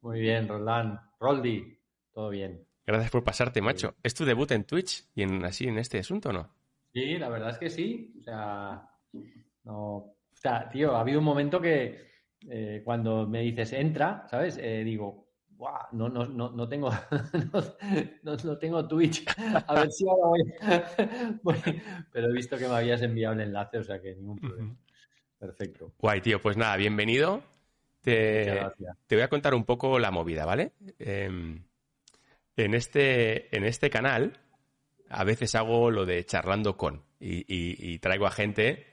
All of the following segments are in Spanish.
Muy bien, Roland. Roldi, todo bien. Gracias por pasarte, macho. ¿Es tu debut en Twitch y en así en este asunto o no? Sí, la verdad es que sí. O sea, no. O sea, tío, ha habido un momento que eh, cuando me dices entra, ¿sabes? Eh, digo, Buah, no, no, no, no tengo no, no, tengo Twitch. A ver si ahora voy. voy. Pero he visto que me habías enviado el enlace, o sea que ningún problema. Perfecto. Guay, tío. Pues nada, bienvenido. Te, te, voy a contar un poco la movida, ¿vale? Eh, en, este, en este canal a veces hago lo de charlando con y, y, y, traigo a gente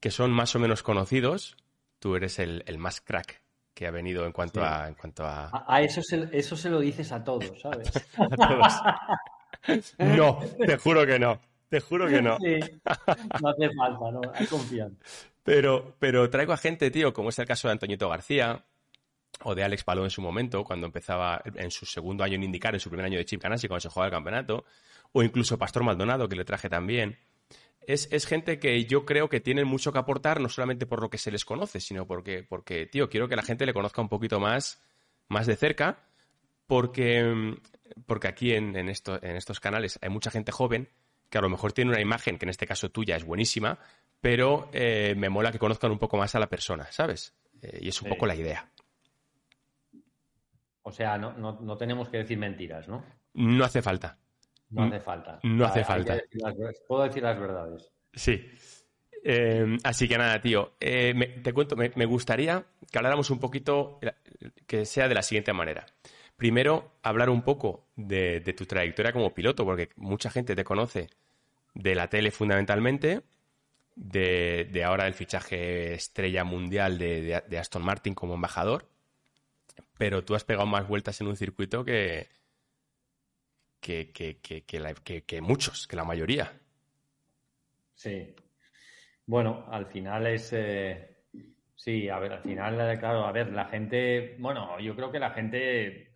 que son más o menos conocidos. Tú eres el, el más crack que ha venido en cuanto sí. a... En cuanto a... a, a eso, se, eso se lo dices a todos, ¿sabes? a todos. no, te juro que no. Te juro que no. Sí, no hace falta, no, hay confianza. Pero, pero traigo a gente, tío, como es el caso de Antoñito García o de Alex Paló en su momento, cuando empezaba en su segundo año en indicar, en su primer año de Chip Ganassi, cuando se jugaba el campeonato, o incluso Pastor Maldonado, que le traje también. Es, es, gente que yo creo que tienen mucho que aportar, no solamente por lo que se les conoce, sino porque, porque tío, quiero que la gente le conozca un poquito más, más de cerca, porque, porque aquí en, en, en estos canales hay mucha gente joven que a lo mejor tiene una imagen, que en este caso tuya es buenísima, pero eh, me mola que conozcan un poco más a la persona, ¿sabes? Eh, y es un sí. poco la idea. O sea, no, no, no, tenemos que decir mentiras, ¿no? No hace falta. No hace falta. No hace falta. Decir las, puedo decir las verdades. Sí. Eh, así que nada, tío. Eh, me, te cuento, me, me, gustaría que habláramos un poquito, que sea de la siguiente manera. Primero, hablar un poco de, tu trayectoria como piloto, porque mucha gente te conoce de la tele fundamentalmente, de, ahora el fichaje estrella mundial de, Aston Martin como embajador, pero tú has pegado más vueltas en un circuito que, que, que, que, muchos, que la mayoría. Sí. Bueno, al final es... Eh... Sí, a ver, al final, claro, a ver, la gente, bueno, yo creo que la gente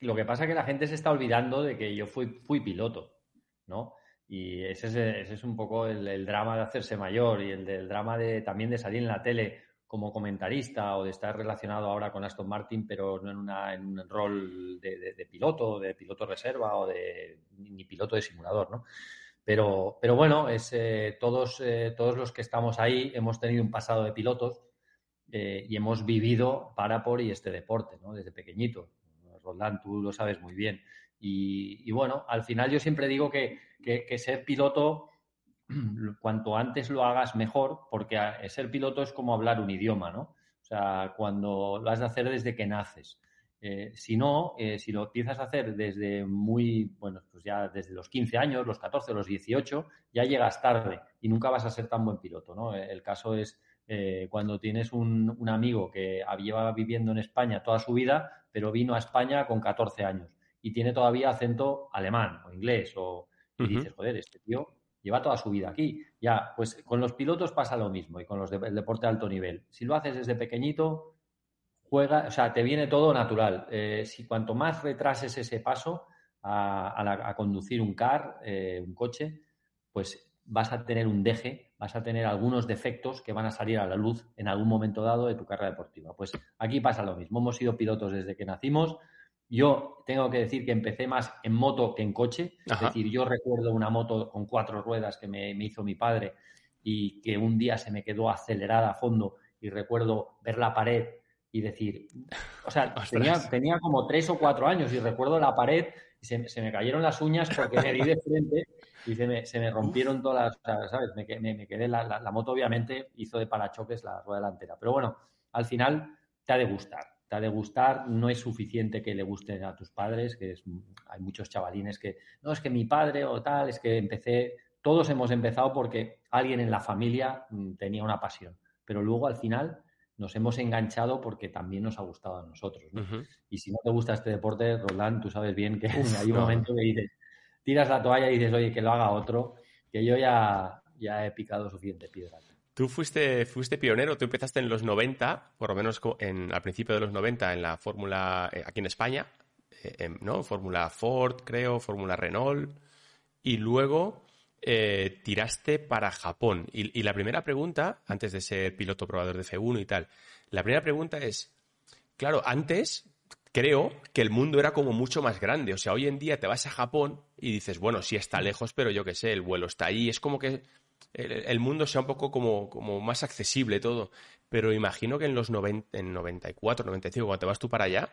Lo que pasa es que la gente se está olvidando de que yo fui, piloto, ¿no? Y ese es, un poco el, drama de hacerse mayor y el del drama de también de salir en la tele como comentarista o de estar relacionado ahora con Aston Martin, pero no en, un rol de, piloto, de piloto reserva o de ni piloto de simulador, ¿no? Pero, pero bueno, es, eh, todos, eh, todos los que estamos ahí hemos tenido un pasado de pilotos eh, y hemos vivido para, por y este deporte, ¿no? Desde pequeñito. Roland, tú lo sabes muy bien. Y, y bueno, al final yo siempre digo que, que, ser piloto cuanto antes lo hagas mejor, porque ser piloto es como hablar un idioma, ¿no? O sea, cuando lo has de hacer desde que naces. Eh, si no, eh, si lo empiezas a hacer desde muy, bueno, pues ya desde los 15 años, los 14, los 18, ya llegas tarde y nunca vas a ser tan buen piloto, ¿no? El caso es eh, cuando tienes un, un, amigo que lleva viviendo en España toda su vida, pero vino a España con 14 años y tiene todavía acento alemán o inglés o y uh -huh. dices, joder, este tío lleva toda su vida aquí. Ya, pues con los pilotos pasa lo mismo y con los de, el deporte de alto nivel. Si lo haces desde pequeñito, juega, o sea, te viene todo natural. Eh, si cuanto más retrases ese paso a, a, la, a conducir un car, eh, un coche, pues vas a tener un deje, vas a tener algunos defectos que van a salir a la luz en algún momento dado de tu carrera deportiva. Pues aquí pasa lo mismo. Hemos sido pilotos desde que nacimos. Yo tengo que decir que empecé más en moto que en coche. Ajá. Es decir, yo recuerdo una moto con cuatro ruedas que me, me, hizo mi padre y que un día se me quedó acelerada a fondo y recuerdo ver la pared y decir, o sea, tenía, tenía, como tres o cuatro años y recuerdo la pared y se, se me cayeron las uñas porque me di de frente y se me, se me rompieron todas las, ¿sabes? Me, me, me quedé, la, la, la, moto obviamente hizo de parachoques la rueda delantera. Pero bueno, al final te ha de gustar te ha de gustar, no es suficiente que le guste a tus padres, que es, hay muchos chavalines que, no, es que mi padre o tal, es que empecé, todos hemos empezado porque alguien en la familia mm, tenía una pasión, pero luego al final nos hemos enganchado porque también nos ha gustado a nosotros. ¿no? Ujú. Y si no te gusta este deporte, Roland, tú sabes bien que Uf, hay un no. momento que dices, tiras la toalla y dices, oye, que lo haga otro, que yo ya, ya he picado suficiente piedra. Tú fuiste, fuiste pionero, tú empezaste en los 90, por lo menos en, al principio de los 90, en la Fórmula, eh, aquí en España, eh, em, ¿no? Fórmula Ford, creo, Fórmula Renault, y luego eh, tiraste para Japón. Y, y la primera pregunta, antes de ser piloto probador de F1 y tal, la primera pregunta es, claro, antes creo que el mundo era como mucho más grande. O sea, hoy en día te vas a Japón y dices, bueno, sí está lejos, pero yo qué sé, el vuelo está ahí. Es como que el, el mundo sea un poco como, como más accesible todo. Pero imagino que en los 90, en 94, 95, cuando te vas tú para allá,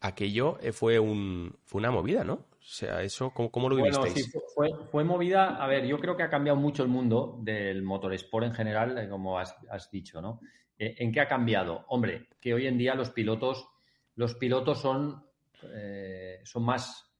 aquello eh, fue, un, fue una movida, ¿no? O sea, eso, ¿cómo, cómo lo Bueno, vivisteis? sí, fue, fue movida. A ver, yo creo que ha cambiado mucho el mundo del motorsport en general, eh, como has, has dicho, ¿no? Eh, ¿En qué ha cambiado? Hombre, que hoy en día los pilotos, los pilotos son, eh, son más.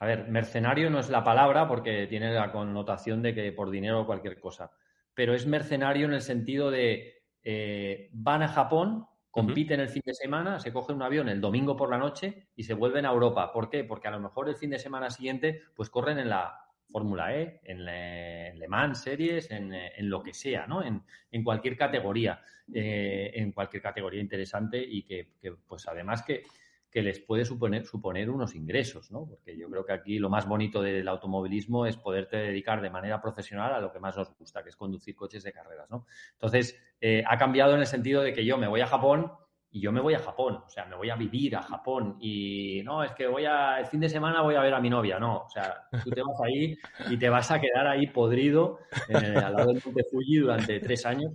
A ver, mercenario no es la palabra porque tiene la connotación de que por dinero o cualquier cosa. Pero es mercenario en el sentido de eh, van a Japón, compiten el fin de semana, se cogen un avión el domingo por la noche y se vuelven a Europa. ¿Por qué? Porque a lo mejor el fin de semana siguiente pues corren en la Fórmula E, en Le, Le Mans Series, en, en, lo que sea, ¿no? En, en cualquier categoría, eh, en cualquier categoría interesante y que, que pues además que, que, les puede suponer, suponer unos ingresos, ¿no? Porque yo creo que aquí lo más bonito del automovilismo es poderte dedicar de manera profesional a lo que más nos gusta, que es conducir coches de carreras, ¿no? Entonces, eh, ha cambiado en el sentido de que yo me voy a Japón y yo me voy a Japón, o sea, me voy a vivir a Japón y no, es que voy a, el fin de semana voy a ver a mi novia, no, o sea, tú te vas ahí y te vas a quedar ahí podrido eh, al lado del Monte Fuji durante tres años,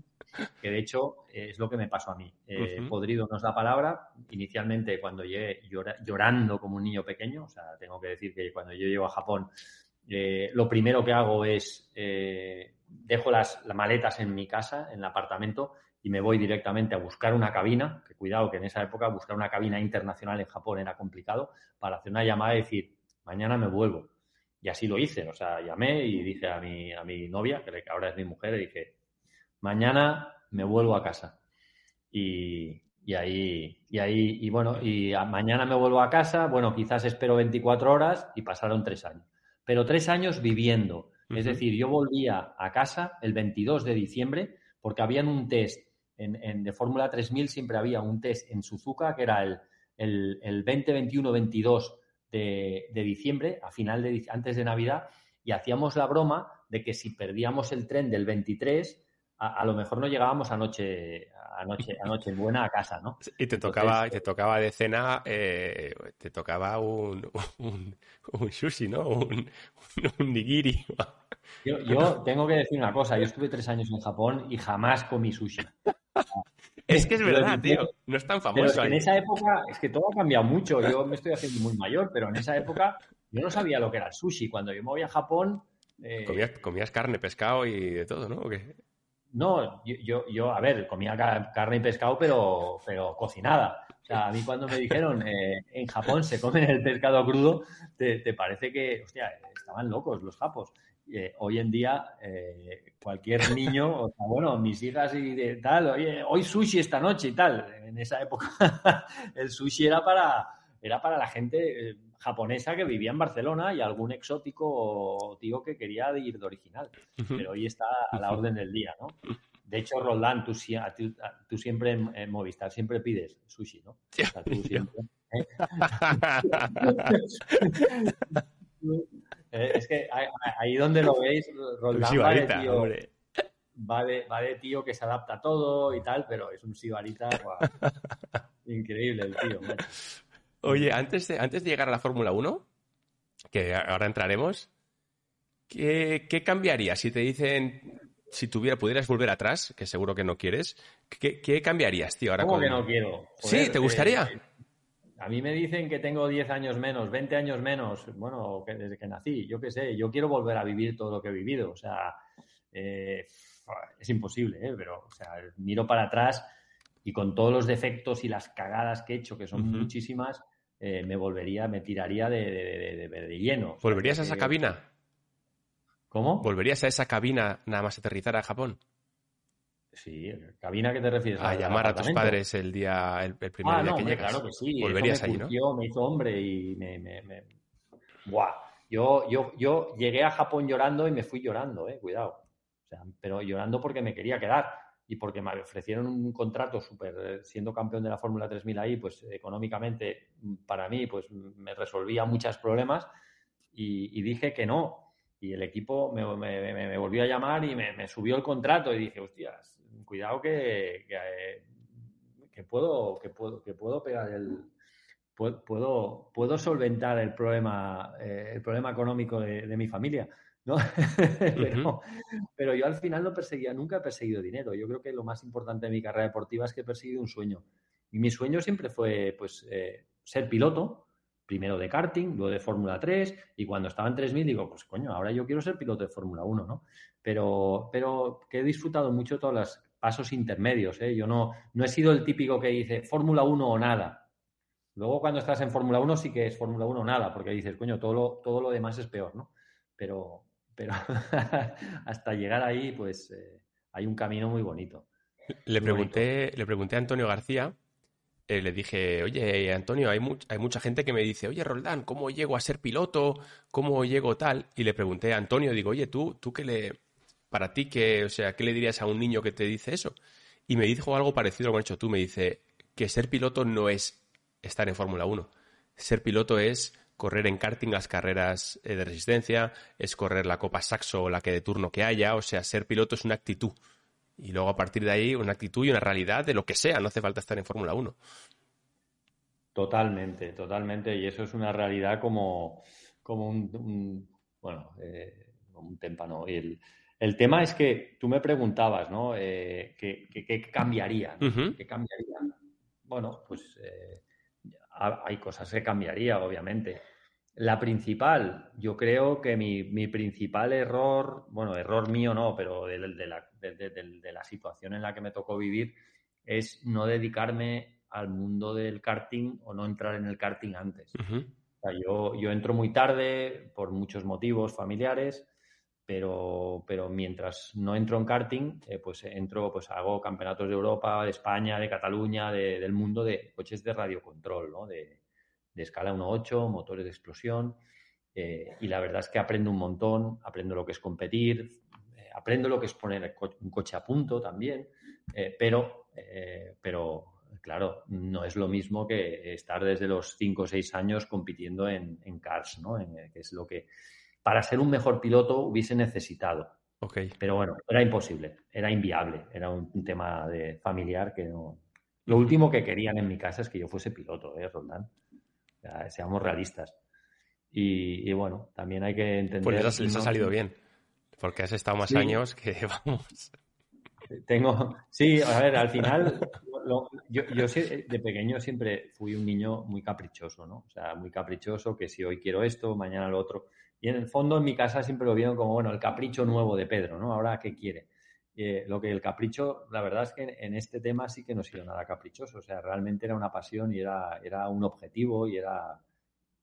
que de hecho es lo que me pasó a mí. Eh, uh -huh. Podrido no es la palabra, inicialmente cuando llegué llora, llorando como un niño pequeño, o sea, tengo que decir que cuando yo llego a Japón, eh, lo primero que hago es, eh, dejo las, las maletas en mi casa, en el apartamento, y me voy directamente a buscar una cabina, que cuidado que en esa época buscar una cabina internacional en Japón era complicado, para hacer una llamada y decir, mañana me vuelvo. Y así lo hice, o sea, llamé y dije a mi, a mi novia, que ahora es mi mujer, y dije, mañana me vuelvo a casa. Y, y ahí, y ahí, y bueno, y mañana me vuelvo a casa, bueno, quizás espero 24 horas y pasaron tres años. Pero tres años viviendo. Uh -huh. Es decir, yo volvía a casa el 22 de diciembre porque habían un test en, en, de Fórmula 3000 siempre había un test en Suzuka que era el, el, el 20, 21, 22 de, de, diciembre, a final de antes de Navidad, y hacíamos la broma de que si perdíamos el tren del 23, a, a lo mejor no llegábamos a noche, a noche, a noche buena a casa, ¿no? Y te tocaba, Entonces, te tocaba de cena, eh, te tocaba un, un, un, sushi, ¿no? Un, un nigiri. Yo, yo, tengo que decir una cosa, yo estuve tres años en Japón y jamás comí sushi. Es que es verdad, tío. No es tan famoso. Pero en esa época, es que todo ha cambiado mucho. Yo me estoy haciendo muy mayor, pero en esa época yo no sabía lo que era el sushi. Cuando yo me voy a Japón. Eh... ¿Comías, comías, carne, pescado y de todo, ¿no? ¿O qué? No, yo, yo, yo, a ver, comía carne y pescado, pero, pero cocinada. O sea, a mí cuando me dijeron eh, en Japón se comen el pescado crudo, te, te, parece que, hostia, estaban locos los japos. Eh, hoy en día, eh, cualquier niño, o sea, bueno, mis hijas y de tal, oye, hoy sushi esta noche y tal. En esa época el sushi era para, era para la gente eh, japonesa que vivía en Barcelona y algún exótico tío que quería ir de original. Pero hoy está a la orden del día, ¿no? De hecho, Roldán, tú, tú, tú siempre en, en, Movistar siempre pides sushi, ¿no? O sea, tú siempre. es que ahí donde lo veis, Roldán va de, tío, va, de, va de tío que se adapta a todo y tal, pero es un sibarita wow, increíble el tío. Man. Oye, antes de, antes de llegar a la Fórmula 1, que ahora entraremos, ¿qué, ¿qué, cambiaría si te dicen, si tuviera, pudieras volver atrás, que seguro que no quieres, ¿qué, qué cambiarías, tío? Ahora ¿Cómo con... que no quiero? Joder, sí, ¿te gustaría? Eh, a mí me dicen que tengo 10 años menos, 20 años menos, bueno, que desde que nací, yo qué sé, yo quiero volver a vivir todo lo que he vivido, o sea, eh, es imposible, ¿eh? pero, o sea, miro para atrás y con todos los defectos y las cagadas que he hecho, que son uh -huh. muchísimas, eh, me volvería, me tiraría de, de, de, de lleno. ¿Volverías o sea, a esa cabina? ¿Cómo? ¿Volverías a esa cabina nada más aterrizar a Japón? Sí, cabina que te refieres a, llamar a tus padres el día, el, primer ah, día no, que llegas. Claro que sí. Volverías me allí, ¿no? Me hizo hombre y me, me, me... Buah. Yo, yo, yo llegué a Japón llorando y me fui llorando, eh, cuidado. O sea, pero llorando porque me quería quedar y porque me ofrecieron un contrato súper, siendo campeón de la Fórmula 3000 ahí, pues económicamente para mí, pues me resolvía muchos problemas y, y dije que no. Y el equipo me, me, me volvió a llamar y me, subió el contrato y dije, hostias, cuidado que, que, puedo, que, puedo, que puedo pegar el... Puedo, puedo solventar el problema, eh, el problema económico de, mi familia, ¿no? pero, pero, yo al final no perseguía, nunca he perseguido dinero. Yo creo que lo más importante de mi carrera deportiva es que he perseguido un sueño. Y mi sueño siempre fue, pues, eh, ser piloto, primero de karting, luego de Fórmula 3, y cuando estaba en 3000 digo, pues coño, ahora yo quiero ser piloto de Fórmula 1, ¿no? Pero, pero que he disfrutado mucho todos los pasos intermedios, ¿eh? Yo no, no he sido el típico que dice Fórmula 1 o nada. Luego cuando estás en Fórmula 1 sí que es Fórmula 1 o nada, porque dices, coño, todo lo, todo lo demás es peor, ¿no? Pero, pero hasta llegar ahí, pues eh, hay un camino muy bonito. Le pregunté, le pregunté a Antonio García eh, le dije, oye, Antonio, hay, hay mucha gente que me dice, oye, Roldán, ¿cómo llego a ser piloto? ¿Cómo llego tal? Y le pregunté a Antonio, digo, oye, tú, tú qué le, para ti, qué, o sea, ¿qué le dirías a un niño que te dice eso? Y me dijo algo parecido a lo que has hecho tú, me dice que ser piloto no es estar en Fórmula 1. Ser piloto es correr en karting las carreras eh, de resistencia, es correr la Copa Saxo o la que de turno que haya, o sea, ser piloto es una actitud. Y luego a partir de ahí una actitud y una realidad de lo que sea, no hace falta estar en Fórmula 1. Totalmente, totalmente. Y eso es una realidad como, como un, bueno, eh, un témpano. el, el, tema es que tú me preguntabas, ¿no? Eh, ¿qué, cambiaría? ¿Qué cambiaría? Bueno, pues eh, hay cosas que cambiaría, obviamente. La principal, yo creo que mi, principal error, bueno, error mío no, pero de, la, situación en la que me tocó vivir, es no dedicarme al mundo del karting o no entrar en el karting antes. yo, yo entro muy tarde por muchos motivos familiares, pero, pero mientras no entro en karting, eh, pues entro, pues hago campeonatos de Europa, de España, de Cataluña, del mundo de coches de radiocontrol, ¿no? De, de escala 1.8, motores de explosión. Eh, y la verdad es que aprendo un montón, aprendo lo que es competir, eh, aprendo lo que es poner un coche a punto también, eh, pero, pero claro, no es lo mismo que estar desde los 5 o 6 años compitiendo en, cars, ¿no? que es lo que para ser un mejor piloto hubiese necesitado. Okay. Pero bueno, era imposible, era inviable, era un, tema de familiar que no... Lo último que querían en mi casa es que yo fuese piloto, ¿eh, Roldán? seamos realistas. Y, bueno, también hay que entender. Pues les, ha salido bien, porque has estado más años que vamos. Tengo, sí, a ver, al final, yo, yo de pequeño siempre fui un niño muy caprichoso, ¿no? O sea, muy caprichoso, que si hoy quiero esto, mañana lo otro. Y en el fondo, en mi casa siempre lo vieron como, bueno, el capricho nuevo de Pedro, ¿no? Ahora, ¿qué quiere? Eh, lo que el capricho, la verdad es que en este tema sí que no ha sido nada caprichoso. O sea, realmente era una pasión y era, era un objetivo y era,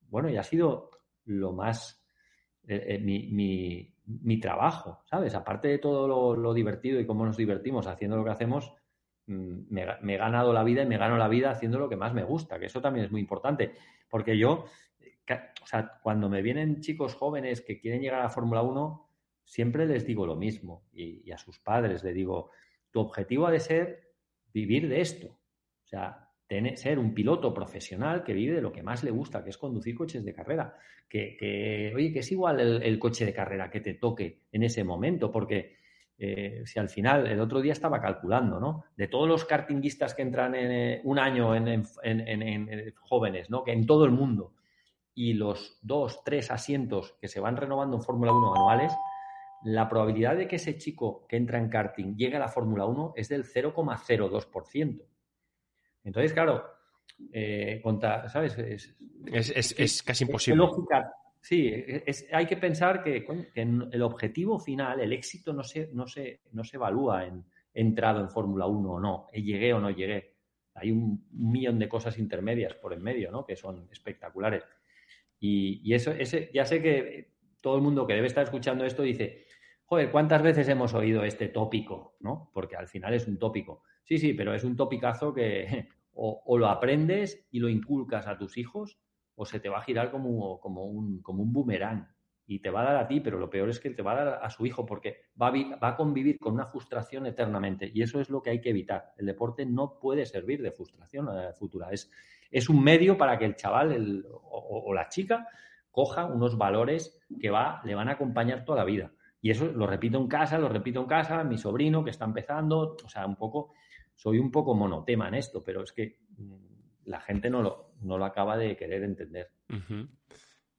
bueno, y ha sido lo más, eh, eh, mi, mi, trabajo, ¿sabes? Aparte de todo lo, divertido y cómo nos divertimos haciendo lo que hacemos, mm, me, me, he ganado la vida y me gano la vida haciendo lo que más me gusta, que eso también es muy importante, porque yo, o sea, cuando me vienen chicos jóvenes que quieren llegar a la Fórmula 1, siempre les digo lo mismo y, a sus padres les digo, tu objetivo ha de ser vivir de esto. O sea, tener, ser un piloto profesional que vive de lo que más le gusta, que es conducir coches de carrera. Que, oye, que es igual el, coche de carrera que te toque en ese momento, porque eh, si al final, el otro día estaba calculando, ¿no? De todos los kartinguistas que entran en eh, un año en, jóvenes, ¿no? Que en todo el mundo, y los dos, tres asientos que se van renovando en Fórmula 1 anuales, la probabilidad de que ese chico que entra en karting llegue a la Fórmula 1 es del 0,02%. Entonces, claro, eh, ¿sabes? Es, casi imposible. sí, hay que pensar que, el objetivo final, el éxito no se, no se, no se evalúa en entrado en Fórmula 1 o no, llegué o no llegué. Hay un millón de cosas intermedias por en medio, ¿no? Que son espectaculares. Y, eso, ese, ya sé que todo el mundo que debe estar escuchando esto dice, joder, ¿cuántas veces hemos oído este tópico? ¿No? Porque al final es un tópico. Sí, sí, pero es un topicazo que o, lo aprendes y lo inculcas a tus hijos o se te va a girar como, como, un, como un boomerang y te va a dar a ti, pero lo peor es que te va a dar a su hijo porque va a, va a, convivir con una frustración eternamente y eso es lo que hay que evitar. El deporte no puede servir de frustración eh, futura, es, es un medio para que el chaval o, la chica coja unos valores que va, le van a acompañar toda la vida. Y eso lo repito en casa, lo repito en casa, mi sobrino que está empezando, o sea, un poco, soy un poco monotema en esto, pero es que mm, la gente no lo, no lo acaba de querer entender.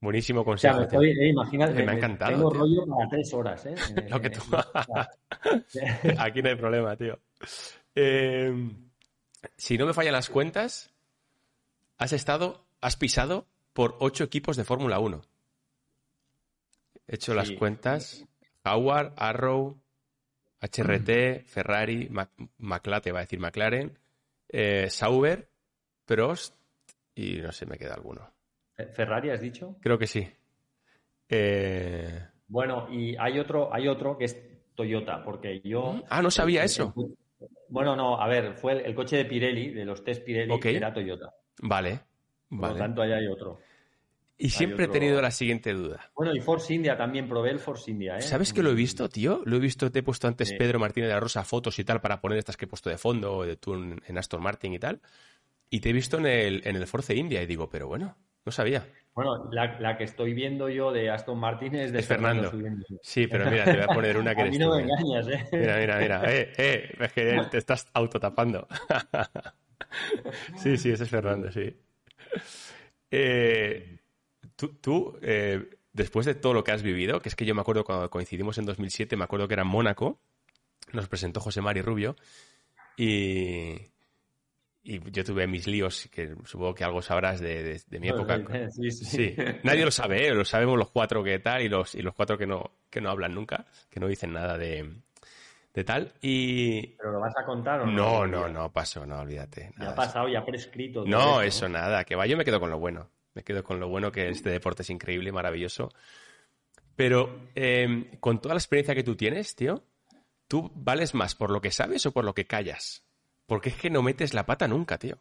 Buenísimo consejo. O sea, eh, imagínate, me, ha encantado. Tengo rollo para tres horas, ¿eh? Lo que tú... Aquí no hay problema, tío. Eh, si no me fallan las cuentas, has estado, has pisado por ocho equipos de Fórmula 1. He hecho las cuentas. Howard, Arrow, HRT, Ferrari, McLaren, va a decir McLaren, eh, Sauber, Prost y no sé, me queda alguno. ¿Ferrari has dicho? Creo que sí. Eh, bueno, y hay otro, hay otro que es Toyota, porque yo. Ah, no sabía eso. bueno, no, a ver, fue el, coche de Pirelli, de los test Pirelli, que era Toyota. Vale. Por lo tanto, ahí hay otro. Y siempre he tenido la siguiente duda. Bueno, y Force India también, probé el Force India. ¿eh? ¿Sabes que lo he visto, tío? Lo he visto, te he puesto antes Pedro Martínez de la Rosa fotos y tal para poner estas que he puesto de fondo, de tú en, Aston Martin y tal. Y te he visto en el, en el Force India y digo, pero bueno, no sabía. Bueno, la, que estoy viendo yo de Aston Martin es de Fernando. Sí, pero mira, te voy a poner una que a mí no me ¿eh? engañas, ¿eh? Mira, mira, mira. Eh, eh, es que te estás autotapando. sí, sí, ese es Fernando, sí. Eh, tú, después de todo lo que has vivido, que es que yo me acuerdo cuando coincidimos en 2007, me acuerdo que era en Mónaco, nos presentó José Mari Rubio y, y yo tuve mis líos, que supongo que algo sabrás de, mi época. Sí, sí. nadie lo sabe, ¿eh? lo sabemos los cuatro que tal y los, y los cuatro que no, que no hablan nunca, que no dicen nada de, de tal. Y... ¿Pero lo vas a contar o no? No, no, no, pasó, no, olvídate. ya ha pasado, ya ha prescrito. No, eso, nada, que va, yo me quedo con lo bueno. Me quedo con lo bueno que este deporte es increíble, maravilloso. Pero em, con toda la experiencia que tú tienes, tío, ¿tú vales más por lo que sabes o por lo que callas? Porque es que no metes la pata nunca, tío.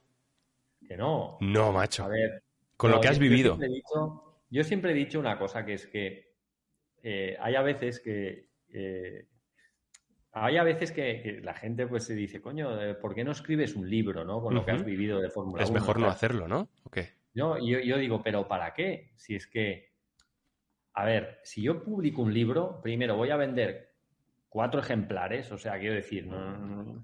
Que no. No, macho. A ver. Con lo que has vivido. Yo siempre, he dicho una cosa que es que eh, hay a veces que. Eh, hay a veces que, la gente pues se dice, coño, eh, ¿por qué no escribes un libro, no? Con lo que has vivido de Fórmula Es mejor no hacerlo, ¿no? ¿O qué? Yo, yo, digo, ¿pero para qué? Si es que, a ver, si yo publico un libro, primero voy a vender cuatro ejemplares, o sea, quiero decir, no,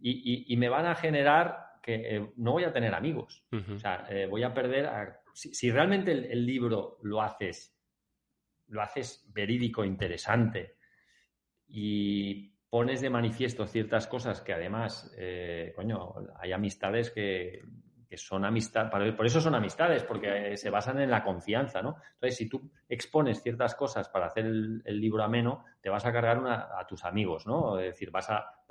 y, me van a generar que eh, no voy a tener amigos. O sea, eh, voy a perder. si, realmente el, libro lo haces, lo haces verídico, interesante y pones de manifiesto ciertas cosas que además, eh, coño, hay amistades que, que son amistad, por eso son amistades, porque se basan en la confianza, ¿no? Entonces, si tú expones ciertas cosas para hacer el, libro ameno, te vas a cargar a tus amigos, ¿no? Es decir, vas a,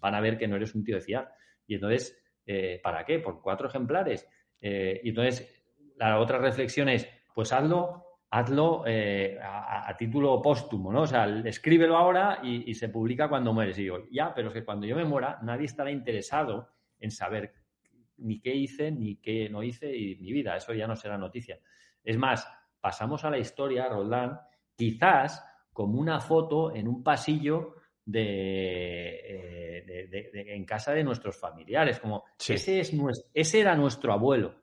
van a ver que no eres un tío de fiar. Y entonces, eh, ¿para qué? Por cuatro ejemplares. Eh, y entonces, la otra reflexión es, pues hazlo, hazlo eh, a, título póstumo, ¿no? O sea, escríbelo ahora y, y se publica cuando mueres. Y digo, ya, pero es que cuando yo me muera, nadie estará interesado en saber ni qué hice, ni qué no hice y mi vida. Eso ya no será noticia. Es más, pasamos a la historia, Roldán, quizás como una foto en un pasillo de, eh, en casa de nuestros familiares. Como ese, es nuestro, ese era nuestro abuelo,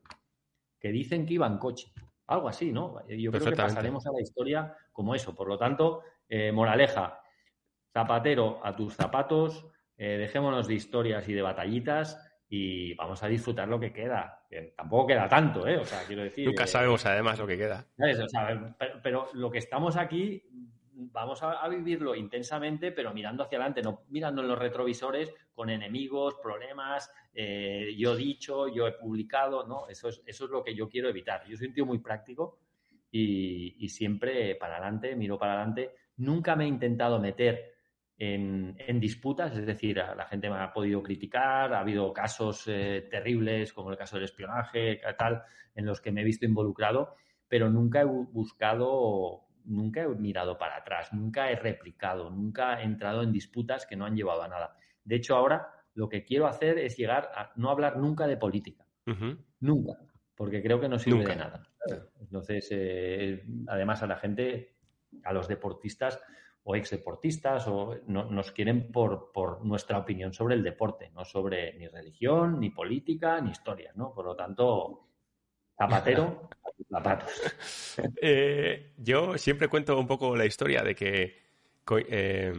que dicen que iba en coche. Algo así, ¿no? Yo creo que pasaremos a la historia como eso. Por lo tanto, eh, moraleja, zapatero a tus zapatos, eh, dejémonos de historias y de batallitas y vamos a disfrutar lo que queda. tampoco queda tanto, ¿eh? O sea, quiero decir. Nunca sabemos además lo que queda. pero, lo que estamos aquí, vamos a, vivirlo intensamente, pero mirando hacia adelante, no mirando en los retrovisores con enemigos, problemas, eh, yo he dicho, yo he publicado, ¿no? Eso es, eso es lo que yo quiero evitar. Yo soy un tío muy práctico y, siempre para adelante, miro para adelante. Nunca me he intentado meter en, disputas, es decir, la gente me ha podido criticar, ha habido casos eh, terribles como el caso del espionaje, tal, en los que me he visto involucrado, pero nunca he buscado nunca he mirado para atrás, nunca he replicado, nunca he entrado en disputas que no han llevado a nada. De hecho, ahora lo que quiero hacer es llegar a no hablar nunca de política. Nunca. Porque creo que no sirve de nada. Entonces, eh, además a la gente, a los deportistas o exdeportistas, o nos quieren por, por, nuestra opinión sobre el deporte, no sobre ni religión, ni política, ni historia, ¿no? Por lo tanto, zapatero, zapatos. Eh, yo siempre cuento un poco la historia de que eh,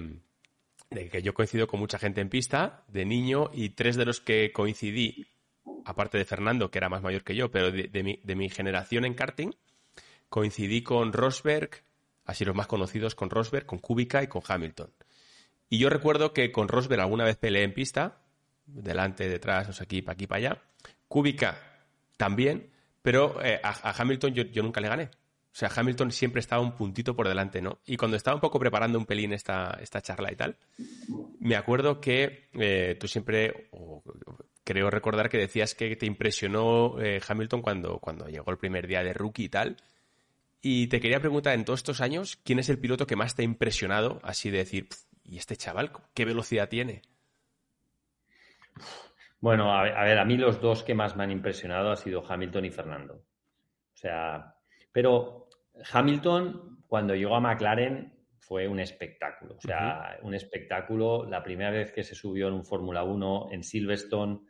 de que yo coincido con mucha gente en pista de niño y tres de los que coincidí, aparte de Fernando, que era más mayor que yo, pero de, mi, generación en karting, coincidí con Rosberg, así los más conocidos, con Rosberg, con Kubica y con Hamilton. Y yo recuerdo que con Rosberg alguna vez peleé en pista, delante, detrás, o sea, aquí, para aquí, para allá. Kubica también, pero eh, a, Hamilton yo nunca le gané. O sea, Hamilton siempre estaba un puntito por delante, ¿no? Y cuando estaba un poco preparando un pelín esta, esta charla y tal, me acuerdo que eh, tú siempre, creo recordar que decías que te impresionó eh, Hamilton cuando, cuando llegó el primer día de rookie y tal. Y te quería preguntar, en todos estos años, ¿quién es el piloto que más te ha impresionado así de decir, ¿y este chaval qué velocidad tiene? Bueno, a ver, a mí los dos que más me han impresionado han sido Hamilton y Fernando. O sea, pero Hamilton, cuando llegó a McLaren, fue un espectáculo. O sea, un espectáculo. La primera vez que se subió en un Fórmula 1 en Silverstone,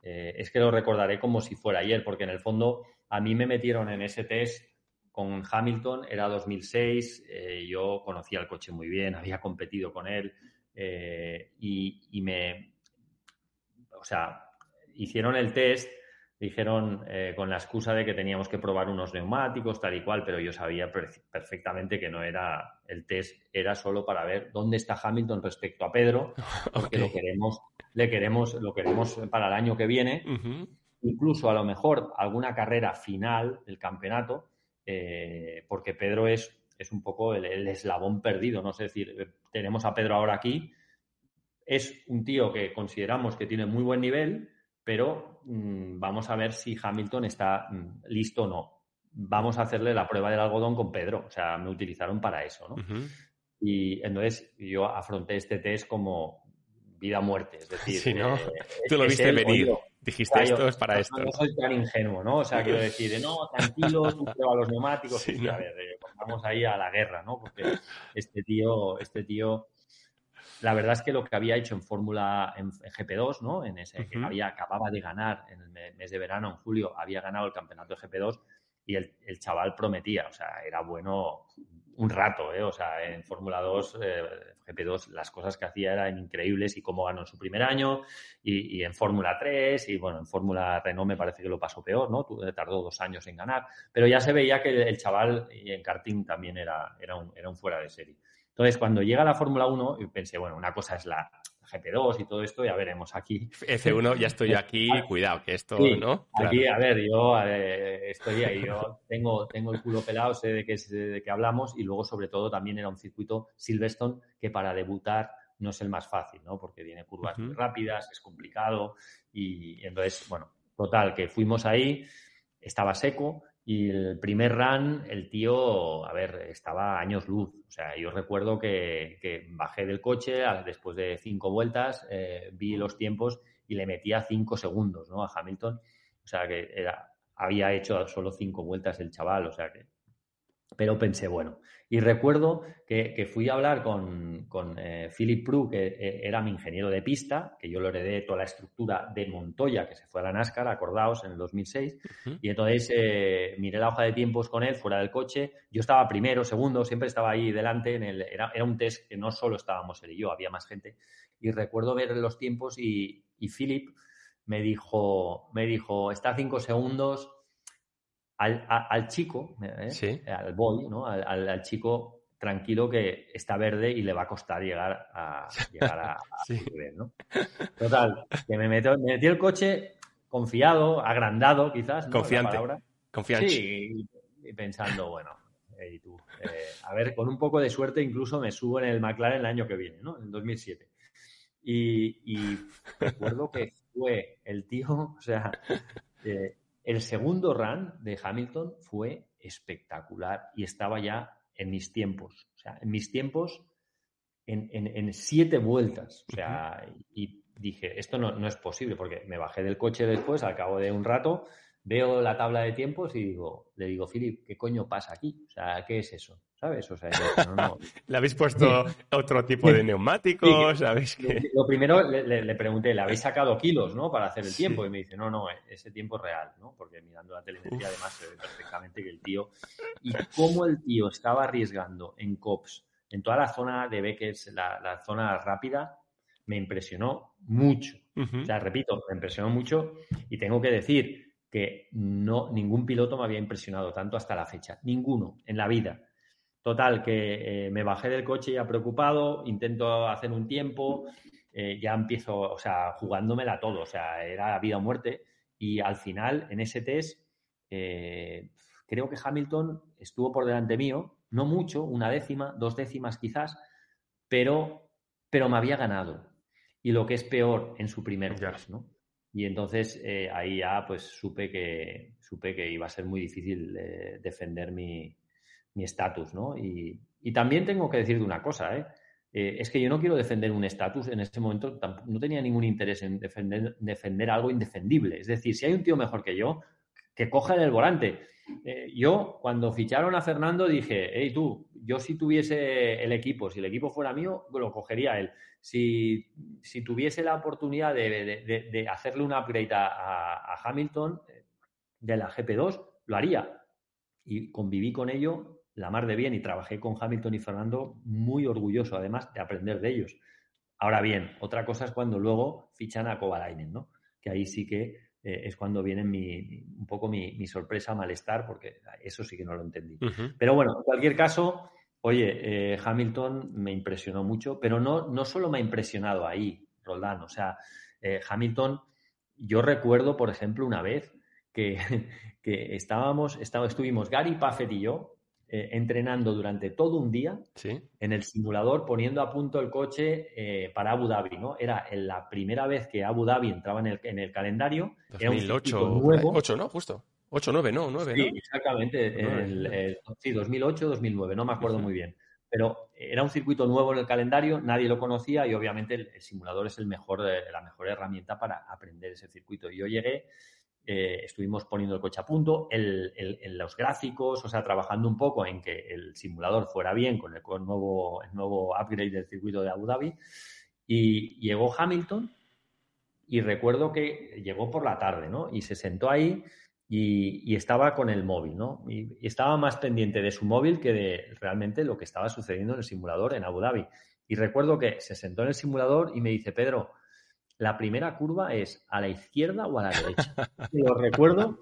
eh, es que lo recordaré como si fuera ayer, porque en el fondo a mí me metieron en ese test con Hamilton, era 2006, eh, yo conocía el coche muy bien, había competido con él eh, y me, sea, hicieron el test dijeron eh, con la excusa de que teníamos que probar unos neumáticos, tal y cual, pero yo sabía perfectamente que no era el test, era solo para ver dónde está Hamilton respecto a Pedro, porque lo queremos, le queremos, lo queremos para el año que viene, incluso a lo mejor alguna carrera final del campeonato, eh, porque Pedro es, es un poco el, el, eslabón perdido, ¿no? Es decir, tenemos a Pedro ahora aquí, es un tío que consideramos que tiene muy buen nivel, pero mm, vamos a ver si Hamilton está mm, listo o no. Vamos a hacerle la prueba del algodón con Pedro, o sea, me utilizaron para eso, ¿no? Y entonces yo afronté este test como vida o muerte, es decir, sí, ¿no? Eh, tú lo viste venir. Dijiste, esto es para esto. No soy tan ingenuo, ¿no? O sea, quiero decir, no, tranquilo, tú prueba los neumáticos. Sí, a ver, eh, vamos ahí a la guerra, ¿no? Porque este tío, este tío la verdad es que lo que había hecho en Fórmula, en, GP2, ¿no? En ese que había, acababa de ganar en el mes de verano, en julio, había ganado el campeonato de GP2 y el, chaval prometía, o sea, era bueno un rato, ¿eh? O sea, en Fórmula 2, eh, GP2, las cosas que hacía eran increíbles y cómo ganó en su primer año y, en Fórmula 3 y bueno, en Fórmula Renault me parece que lo pasó peor, ¿no? Tardó dos años en ganar, pero ya se veía que el, chaval y en karting también era, era, un, era un fuera de serie. Entonces, cuando llega la Fórmula 1, pensé, bueno, una cosa es la GP2 y todo esto, ya veremos aquí. F1, ya estoy aquí, cuidado, que esto, ¿no? Aquí, a ver, yo estoy ahí, yo tengo, tengo el culo pelado, sé de qué, de qué hablamos y luego, sobre todo, también era un circuito Silverstone que para debutar no es el más fácil, ¿no? Porque tiene curvas muy rápidas, es complicado y entonces, bueno, total, que fuimos ahí, estaba seco y el primer run, el tío, a ver, estaba años luz. O sea, yo recuerdo que, bajé del coche después de cinco vueltas, eh, vi los tiempos y le metía cinco segundos ¿no? a Hamilton. O sea, que era, había hecho solo cinco vueltas el chaval. O sea, que pero pensé, bueno, y recuerdo que, fui a hablar con, con eh, Philip Prue, que eh, era mi ingeniero de pista, que yo lo heredé toda la estructura de Montoya, que se fue a la NASCAR, acordaos, en el 2006. Y entonces eh, miré la hoja de tiempos con él fuera del coche. Yo estaba primero, segundo, siempre estaba ahí delante. En el, era, era, un test que no solo estábamos él y yo, había más gente. Y recuerdo ver los tiempos y, y Philip me dijo, me dijo, está cinco segundos, al, chico, ¿eh? al boy, ¿no? Al, chico tranquilo que está verde y le va a costar llegar a llegar a, ¿no? Total, que me, meto, me metí el coche confiado, agrandado quizás, Confiante. Confiante. Sí, y, pensando, bueno, y tú, eh, a ver, con un poco de suerte incluso me subo en el McLaren el año que viene, ¿no? En 2007. Y, y recuerdo que fue el tío, o sea, eh, el segundo run de Hamilton fue espectacular y estaba ya en mis tiempos. O sea, en mis tiempos, en, en, siete vueltas. O sea, y dije, esto no, no es posible, porque me bajé del coche después, al cabo de un rato, veo la tabla de tiempos y digo, le digo, Filip, ¿qué coño pasa aquí? O sea, ¿qué es eso? ¿Sabes? O sea, no, no. ¿Le habéis puesto otro tipo de neumáticos? ¿Sabéis que... Lo primero le, pregunté, ¿le habéis sacado kilos, no? Para hacer el tiempo. Y me dice, no, no, ese tiempo es real, ¿no? Porque mirando la telemetría además se ve perfectamente que el tío... Y cómo el tío estaba arriesgando en COPS, en toda la zona de Beckers, la, la zona rápida, me impresionó mucho. O sea, repito, me impresionó mucho y tengo que decir que no, ningún piloto me había impresionado tanto hasta la fecha. Ninguno en la vida. Total, que eh, me bajé del coche ya preocupado, intento hacer un tiempo, eh, ya empiezo, o sea, jugándomela todo, o sea, era vida o muerte. Y al final, en ese test, eh, creo que Hamilton estuvo por delante mío, no mucho, una décima, dos décimas quizás, pero, pero me había ganado. Y lo que es peor, en su primer test, ¿no? Y entonces eh, ahí ya pues supe que, supe que iba a ser muy difícil eh, defender mi estatus, ¿no? Y, también tengo que decirte una cosa, ¿eh? es que yo no quiero defender un estatus en ese momento, no tenía ningún interés en defender, defender algo indefendible. Es decir, si hay un tío mejor que yo, que coja el volante. yo, cuando ficharon a Fernando, dije, hey tú, yo si tuviese el equipo, si el equipo fuera mío, lo cogería él si, tuviese la oportunidad de, hacerle un upgrade a, Hamilton eh, de la GP2, lo haría. Y conviví con ello la mar de bien y trabajé con Hamilton y Fernando muy orgulloso, además, de aprender de ellos. Ahora bien, otra cosa es cuando luego fichan a Kovalainen, ¿no? Que ahí sí que eh, es cuando viene un poco mi, sorpresa, malestar, porque eso sí que no lo entendí. Pero bueno, en cualquier caso, Oye, eh, Hamilton me impresionó mucho, pero no, no solo me ha impresionado ahí, Roldán. O sea, eh, Hamilton, yo recuerdo, por ejemplo, una vez que, que estábamos, estuvimos Gary Paffett y yo eh, entrenando durante todo un día en el simulador, poniendo a punto el coche para Abu Dhabi, ¿no? Era la primera vez que Abu Dhabi entraba en el, en el calendario. 2008, era un nuevo. 8, ¿no? Justo. 8, 9, no, 9, sí, exactamente. sí, 2008, 2009, no me acuerdo muy bien. Pero era un circuito nuevo en el calendario, nadie lo conocía y obviamente el, simulador es el mejor, la mejor herramienta para aprender ese circuito. Y yo llegué, eh, estuvimos poniendo el coche a punto, en los gráficos, o sea, trabajando un poco en que el simulador fuera bien con el, nuevo, el nuevo upgrade del circuito de Abu Dhabi. Y llegó Hamilton y recuerdo que llegó por la tarde, ¿no? Y se sentó ahí y, estaba con el móvil, ¿no? Y, estaba más pendiente de su móvil que de realmente lo que estaba sucediendo en el simulador en Abu Dhabi. Y recuerdo que se sentó en el simulador y me dice, Pedro, la primera curva es a la izquierda o a la derecha. Y lo recuerdo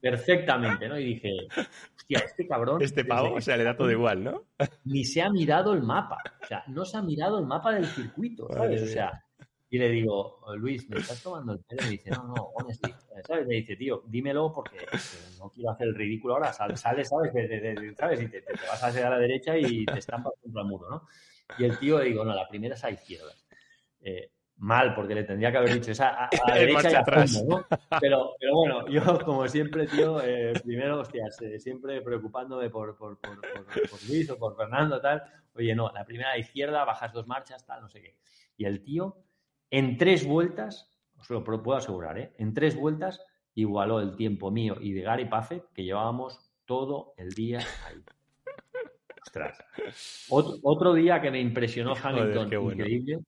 perfectamente, ¿no? Y dije, hostia, este cabrón. Este pavo, o sea, le da todo igual, ¿no? Ni se ha mirado el mapa. O sea, no se ha mirado el mapa del circuito, ¿sabes? O sea, y le digo, Luis, ¿me estás tomando el pelo? Y me dice, no, no, honestly. ¿Sabes? Me dice, tío, dímelo porque no quiero hacer el ridículo ahora. Sales, ¿sabes? ¿sabes? Y te, vas a hacer a la derecha y te estampas contra el muro, ¿no? Y el tío le digo, no, la primera es a izquierda. Eh, mal, porque le tendría que haber dicho esa a, a derecha y atrás. ¿no? Pero, pero bueno, yo como siempre, tío, eh, primero, hostias, eh, siempre preocupándome por, por, por, por, Luis o por Fernando, tal. Oye, no, la primera a la izquierda, bajas dos marchas, tal, no sé qué. Y el tío en tres vueltas, os lo puedo asegurar, ¿eh? en tres vueltas igualó el tiempo mío y de Gary Paffett que llevábamos todo el día ahí. Ostras. Otro, día que me impresionó Hamilton, increíble,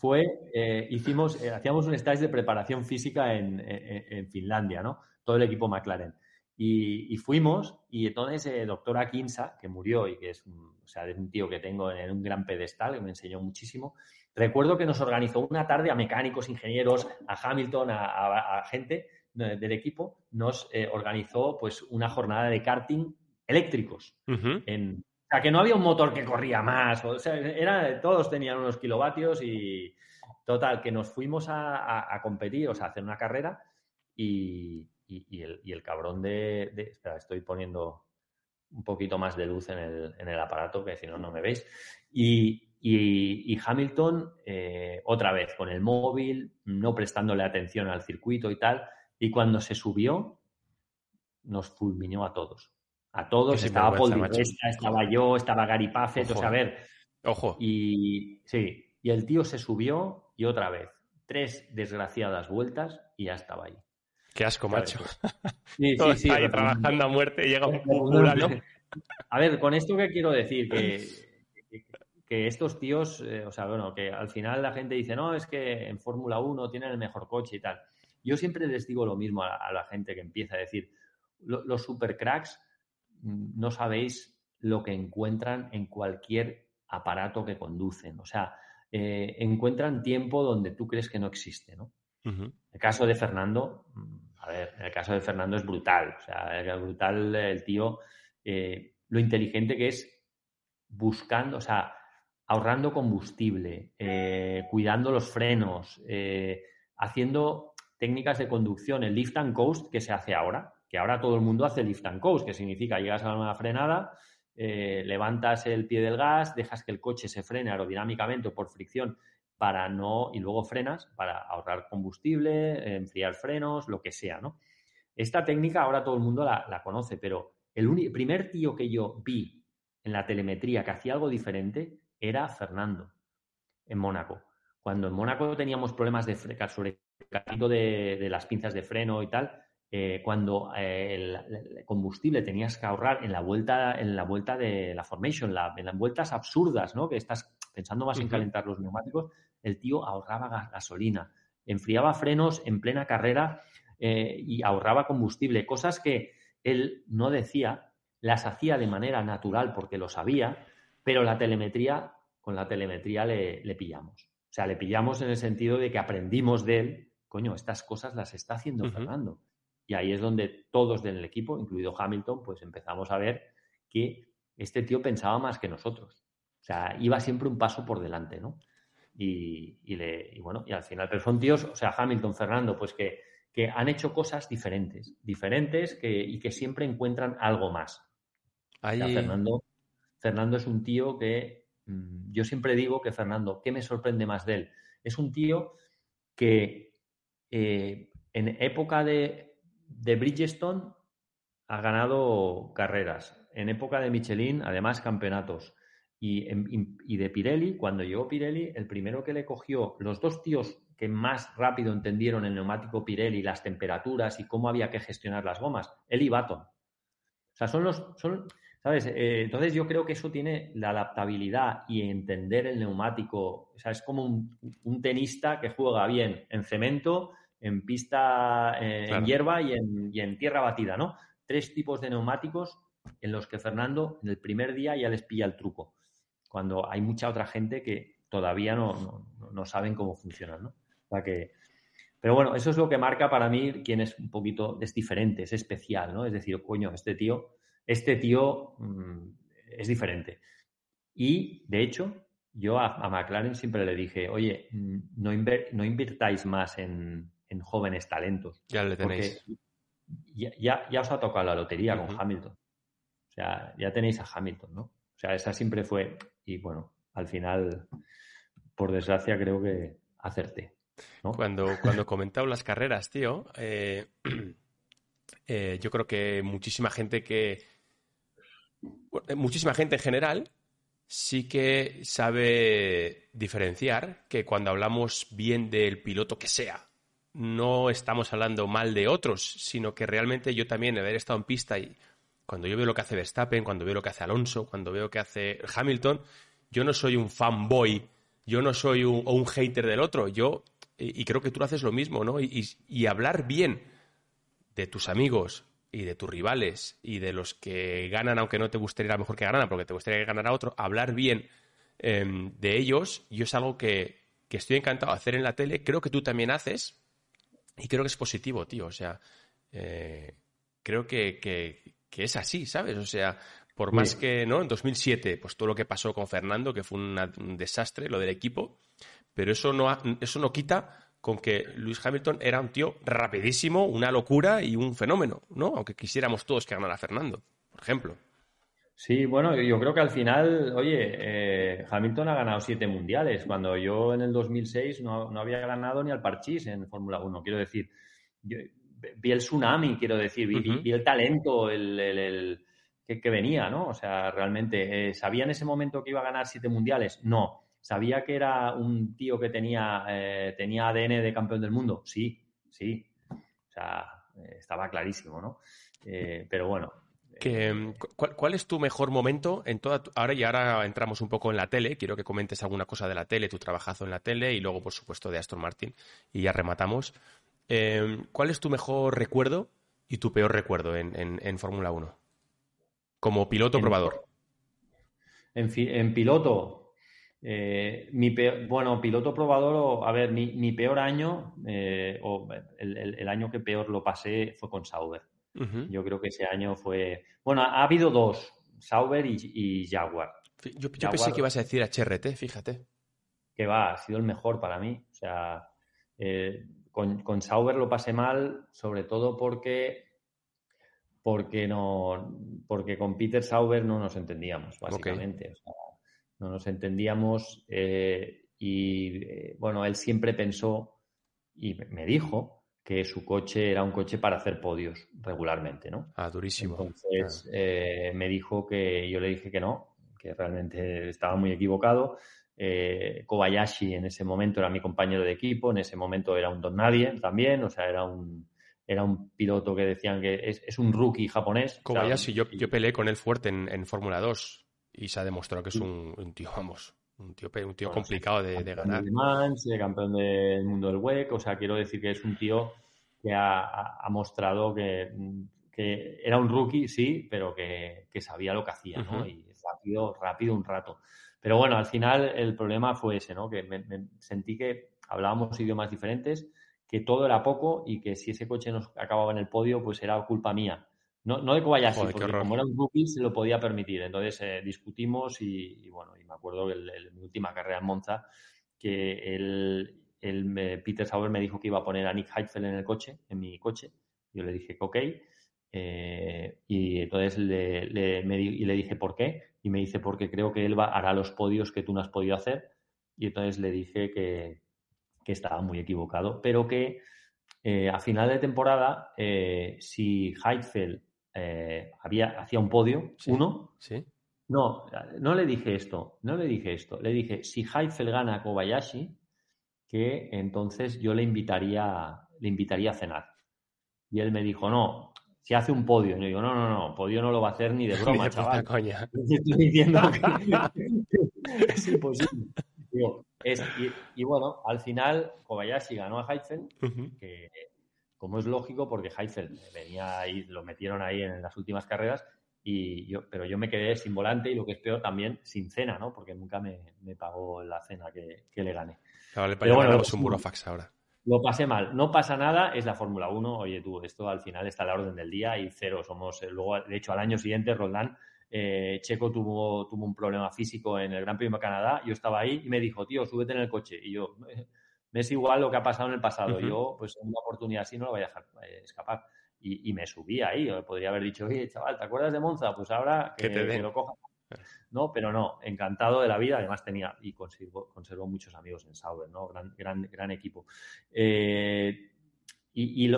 fue, eh, hicimos, eh, hacíamos un stage de preparación física en, Finlandia, ¿no? Todo el equipo McLaren. Y, fuimos, y entonces el doctor Akinsa, que murió y que es un, o sea, es un tío que tengo en un gran pedestal, que me enseñó muchísimo, Recuerdo que nos organizó una tarde a mecánicos, ingenieros, a Hamilton, a, gente del equipo, nos eh, organizó pues una jornada de karting eléctricos. en, o sea, que no había un motor que corría más, o sea, era, todos tenían unos kilovatios y total, que nos fuimos a, competir, o sea, a hacer una carrera y, el, cabrón de, Espera, estoy poniendo un poquito más de luz en el, en el aparato, que si no, no me veis. Y, y, Hamilton, eh, otra vez, con el móvil, no prestándole atención al circuito y tal. Y cuando se subió, nos fulminó a todos. A todos, estaba Paul estaba yo, estaba Gary Paffett, o sea, a ver. Ojo. Y sí, y el tío se subió y otra vez, tres desgraciadas vueltas y ya estaba ahí. Qué asco, macho. Sí, sí, sí. ahí trabajando a muerte y llega un cura, ¿no? A ver, con esto qué quiero decir que, que, estos tíos, eh, o sea, bueno, que al final la gente dice, no, es que en Fórmula 1 tienen el mejor coche y tal. Yo siempre les digo lo mismo a, la gente que empieza a decir, los supercracks no sabéis lo que encuentran en cualquier aparato que conducen. O sea, eh, encuentran tiempo donde tú crees que no existe, ¿no? El caso de Fernando, mm, a ver, el caso de Fernando es brutal. O sea, es brutal el tío, eh, lo inteligente que es buscando, o sea, ahorrando combustible, eh, cuidando los frenos, haciendo técnicas de conducción, el lift and coast que se hace ahora, que ahora todo el mundo hace lift and coast, que significa llegas a la nueva frenada, eh, levantas el pie del gas, dejas que el coche se frene aerodinámicamente o por fricción para no, y luego frenas para ahorrar combustible, enfriar frenos, lo que sea, ¿no? Esta técnica ahora todo el mundo la, conoce, pero el primer tío que yo vi en la telemetría que hacía algo diferente era Fernando, en Mónaco. Cuando en Mónaco teníamos problemas de sobre de, de las pinzas de freno y tal, eh, cuando eh, el, combustible tenías que ahorrar en la vuelta, en la vuelta de la Formation Lab, en las vueltas absurdas, ¿no? Que estás pensando más en calentar los neumáticos, el tío ahorraba gasolina, enfriaba frenos en plena carrera eh, y ahorraba combustible, cosas que él no decía, las hacía de manera natural porque lo sabía, pero la telemetría, con la telemetría le, le pillamos. O sea, le pillamos en el sentido de que aprendimos de él, coño, estas cosas las está haciendo Fernando. Y ahí es donde todos del equipo, incluido Hamilton, pues empezamos a ver que este tío pensaba más que nosotros. O sea, iba siempre un paso por delante, ¿no? Y, le, bueno, y al final, pero son tíos, o sea, Hamilton, Fernando, pues que, que han hecho cosas diferentes, diferentes que, y que siempre encuentran algo más. Fernando, Fernando es un tío que mm, yo siempre digo que Fernando, ¿qué me sorprende más de él? Es un tío que eh, en época de de Bridgestone ha ganado carreras. En época de Michelin, además, campeonatos. Y, de Pirelli, cuando llegó Pirelli, el primero que le cogió, los dos tíos que más rápido entendieron el neumático Pirelli, las temperaturas y cómo había que gestionar las gomas, él y Baton. O sea, son los. Son, ¿Sabes? Eh, entonces yo creo que eso tiene la adaptabilidad y entender el neumático. O sea, es como un, un tenista que juega bien en cemento en pista, eh, en hierba y en, tierra batida, ¿no? Tres tipos de neumáticos en los que Fernando en el primer día ya les pilla el truco, cuando hay mucha otra gente que todavía no, saben cómo funcionan, ¿no? O que, pero bueno, eso es lo que marca para mí quién es un poquito, es diferente, es especial, ¿no? Es decir, coño, este tío, este tío mm, es diferente. Y, de hecho, yo a, McLaren siempre le dije, oye, mm, no, no invirtáis más en, en jóvenes talentos. Ya le tenéis. Ya, ya, os ha tocado la lotería con Hamilton. O sea, ya tenéis a Hamilton, ¿no? O sea, esa siempre fue. Y bueno, al final, por desgracia, creo que acerté. Cuando, cuando comentado las carreras, tío, eh, eh, yo creo que muchísima gente que. Muchísima gente en general sí que sabe diferenciar que cuando hablamos bien del piloto que sea, no estamos hablando mal de otros, sino que realmente yo también, haber estado en pista y cuando yo veo lo que hace Verstappen, cuando veo lo que hace Alonso, cuando veo lo que hace Hamilton, yo no soy un fanboy, yo no soy un, hater del otro, yo, y, creo que tú haces lo mismo, ¿no? Y, hablar bien de tus amigos y de tus rivales y de los que ganan, aunque no te gustaría mejor que ganaran, porque te gustaría que ganara otro, hablar bien em, de ellos, yo es algo que, que estoy encantado de hacer en la tele, creo que tú también haces, y creo que es positivo, tío. O sea, eh, creo que, que, es así, ¿sabes? O sea, por más que, ¿no? En 2007, pues todo lo que pasó con Fernando, que fue un desastre, lo del equipo, pero eso no, eso no quita con que Luis Hamilton era un tío rapidísimo, una locura y un fenómeno, ¿no? Aunque quisiéramos todos que ganara Fernando, por ejemplo. Sí, bueno, yo creo que al final, oye, eh, Hamilton ha ganado siete mundiales, cuando yo en el 2006 no, no había ganado ni al parchís en Fórmula 1. Quiero decir, vi el tsunami, quiero decir, vi, el talento, el, que, venía, ¿no? O sea, realmente, eh, ¿sabía en ese momento que iba a ganar siete mundiales? No. ¿Sabía que era un tío que tenía, eh, tenía ADN de campeón del mundo? Sí, sí. O sea, eh, estaba clarísimo, ¿no? pero bueno, que, ¿cuál, es tu mejor momento en toda ahora y ahora entramos un poco en la tele quiero que comentes alguna cosa de la tele tu trabajazo en la tele y luego por supuesto de Aston Martin y ya rematamos ¿cuál es tu mejor recuerdo y tu peor recuerdo en, en Fórmula 1 como piloto probador. En, piloto, eh, mi bueno, piloto probador, a ver, mi, peor año, eh, o el, año que peor lo pasé fue con Sauber. Yo creo que ese año fue. Bueno, ha habido dos, Sauber y, Jaguar. Yo, pensé que ibas a decir HRT, fíjate. Que va, ha sido el mejor para mí. O sea, eh, con, con Sauber lo pasé mal, sobre todo porque porque no porque con Peter Sauber no nos entendíamos básicamente no nos entendíamos eh, y eh, bueno él siempre pensó y me dijo que su coche era un coche para hacer podios regularmente no ah durísimo. Entonces eh, me dijo que yo le dije que no que realmente estaba muy equivocado. Kobayashi en ese momento era mi compañero de equipo en ese momento era un don nadie también o sea era un era un piloto que decían que es, un rookie japonés. Kobayashi, yo, yo peleé con él fuerte en, Fórmula 2 y se ha demostrado que es un, tío, vamos, un tío, un tío complicado de, ganar. De campeón del mundo del WEC, o sea, quiero decir que es un tío que ha, mostrado que, era un rookie, sí, pero que, sabía lo que hacía, ¿no? Y rápido, rápido un rato. Pero bueno, al final el problema fue ese, ¿no? Que me sentí que hablábamos idiomas diferentes que todo era poco y que si ese coche nos acababa en el podio, pues era culpa mía. No, no de Kobayashi, porque como era un rookie se lo podía permitir. Entonces eh, discutimos y, bueno, y me acuerdo que en mi última carrera en Monza, que el, el, Peter Sauber me dijo que iba a poner a Nick Heidfeld en el coche, en mi coche. Yo le dije que ok. Eh, y entonces le, le, y le dije por qué. Y me dice porque creo que él va, hará los podios que tú no has podido hacer. Y entonces le dije que, que estaba muy equivocado, pero que eh, a final de temporada, eh, si Heidfeld eh, había, hacía un podio, uno, ¿Sí? no, no le dije esto, no le dije esto, le dije, si Heidfeld gana a Kobayashi, que entonces yo le invitaría, le invitaría a cenar. Y él me dijo, no, si hace un podio. Y yo digo, no, no, no, podio no lo va a hacer ni de broma, chaval. Coña. Estoy diciendo que es imposible. Digo, y, bueno, al final Kobayashi ganó a Heidfeld, que como es lógico, porque Heidfeld venía ahí, lo metieron ahí en las últimas carreras, y yo, pero yo me quedé sin volante y lo que es peor también sin cena, ¿no? Porque nunca me, pagó la cena que, le gané. Claro, pero bueno, es un burofax ahora. Lo pasé mal. No pasa nada, es la Fórmula 1. Oye, tú, esto al final está a la orden del día y cero. Somos, eh, luego, de hecho, al año siguiente, Roland eh, Checo tuvo, tuvo un problema físico en el Gran Premio de Canadá, yo estaba ahí y me dijo, tío, súbete en el coche. Y yo, me es igual lo que ha pasado en el pasado, yo pues en una oportunidad así no lo voy a dejar eh, escapar. Y, me subí ahí, podría haber dicho, oye, chaval, ¿te acuerdas de Monza? Pues ahora que, te lo coja. No, pero no, encantado de la vida, además tenía y conservo, conservo muchos amigos en Sauber, ¿no? Gran, gran, gran equipo. Eh, y,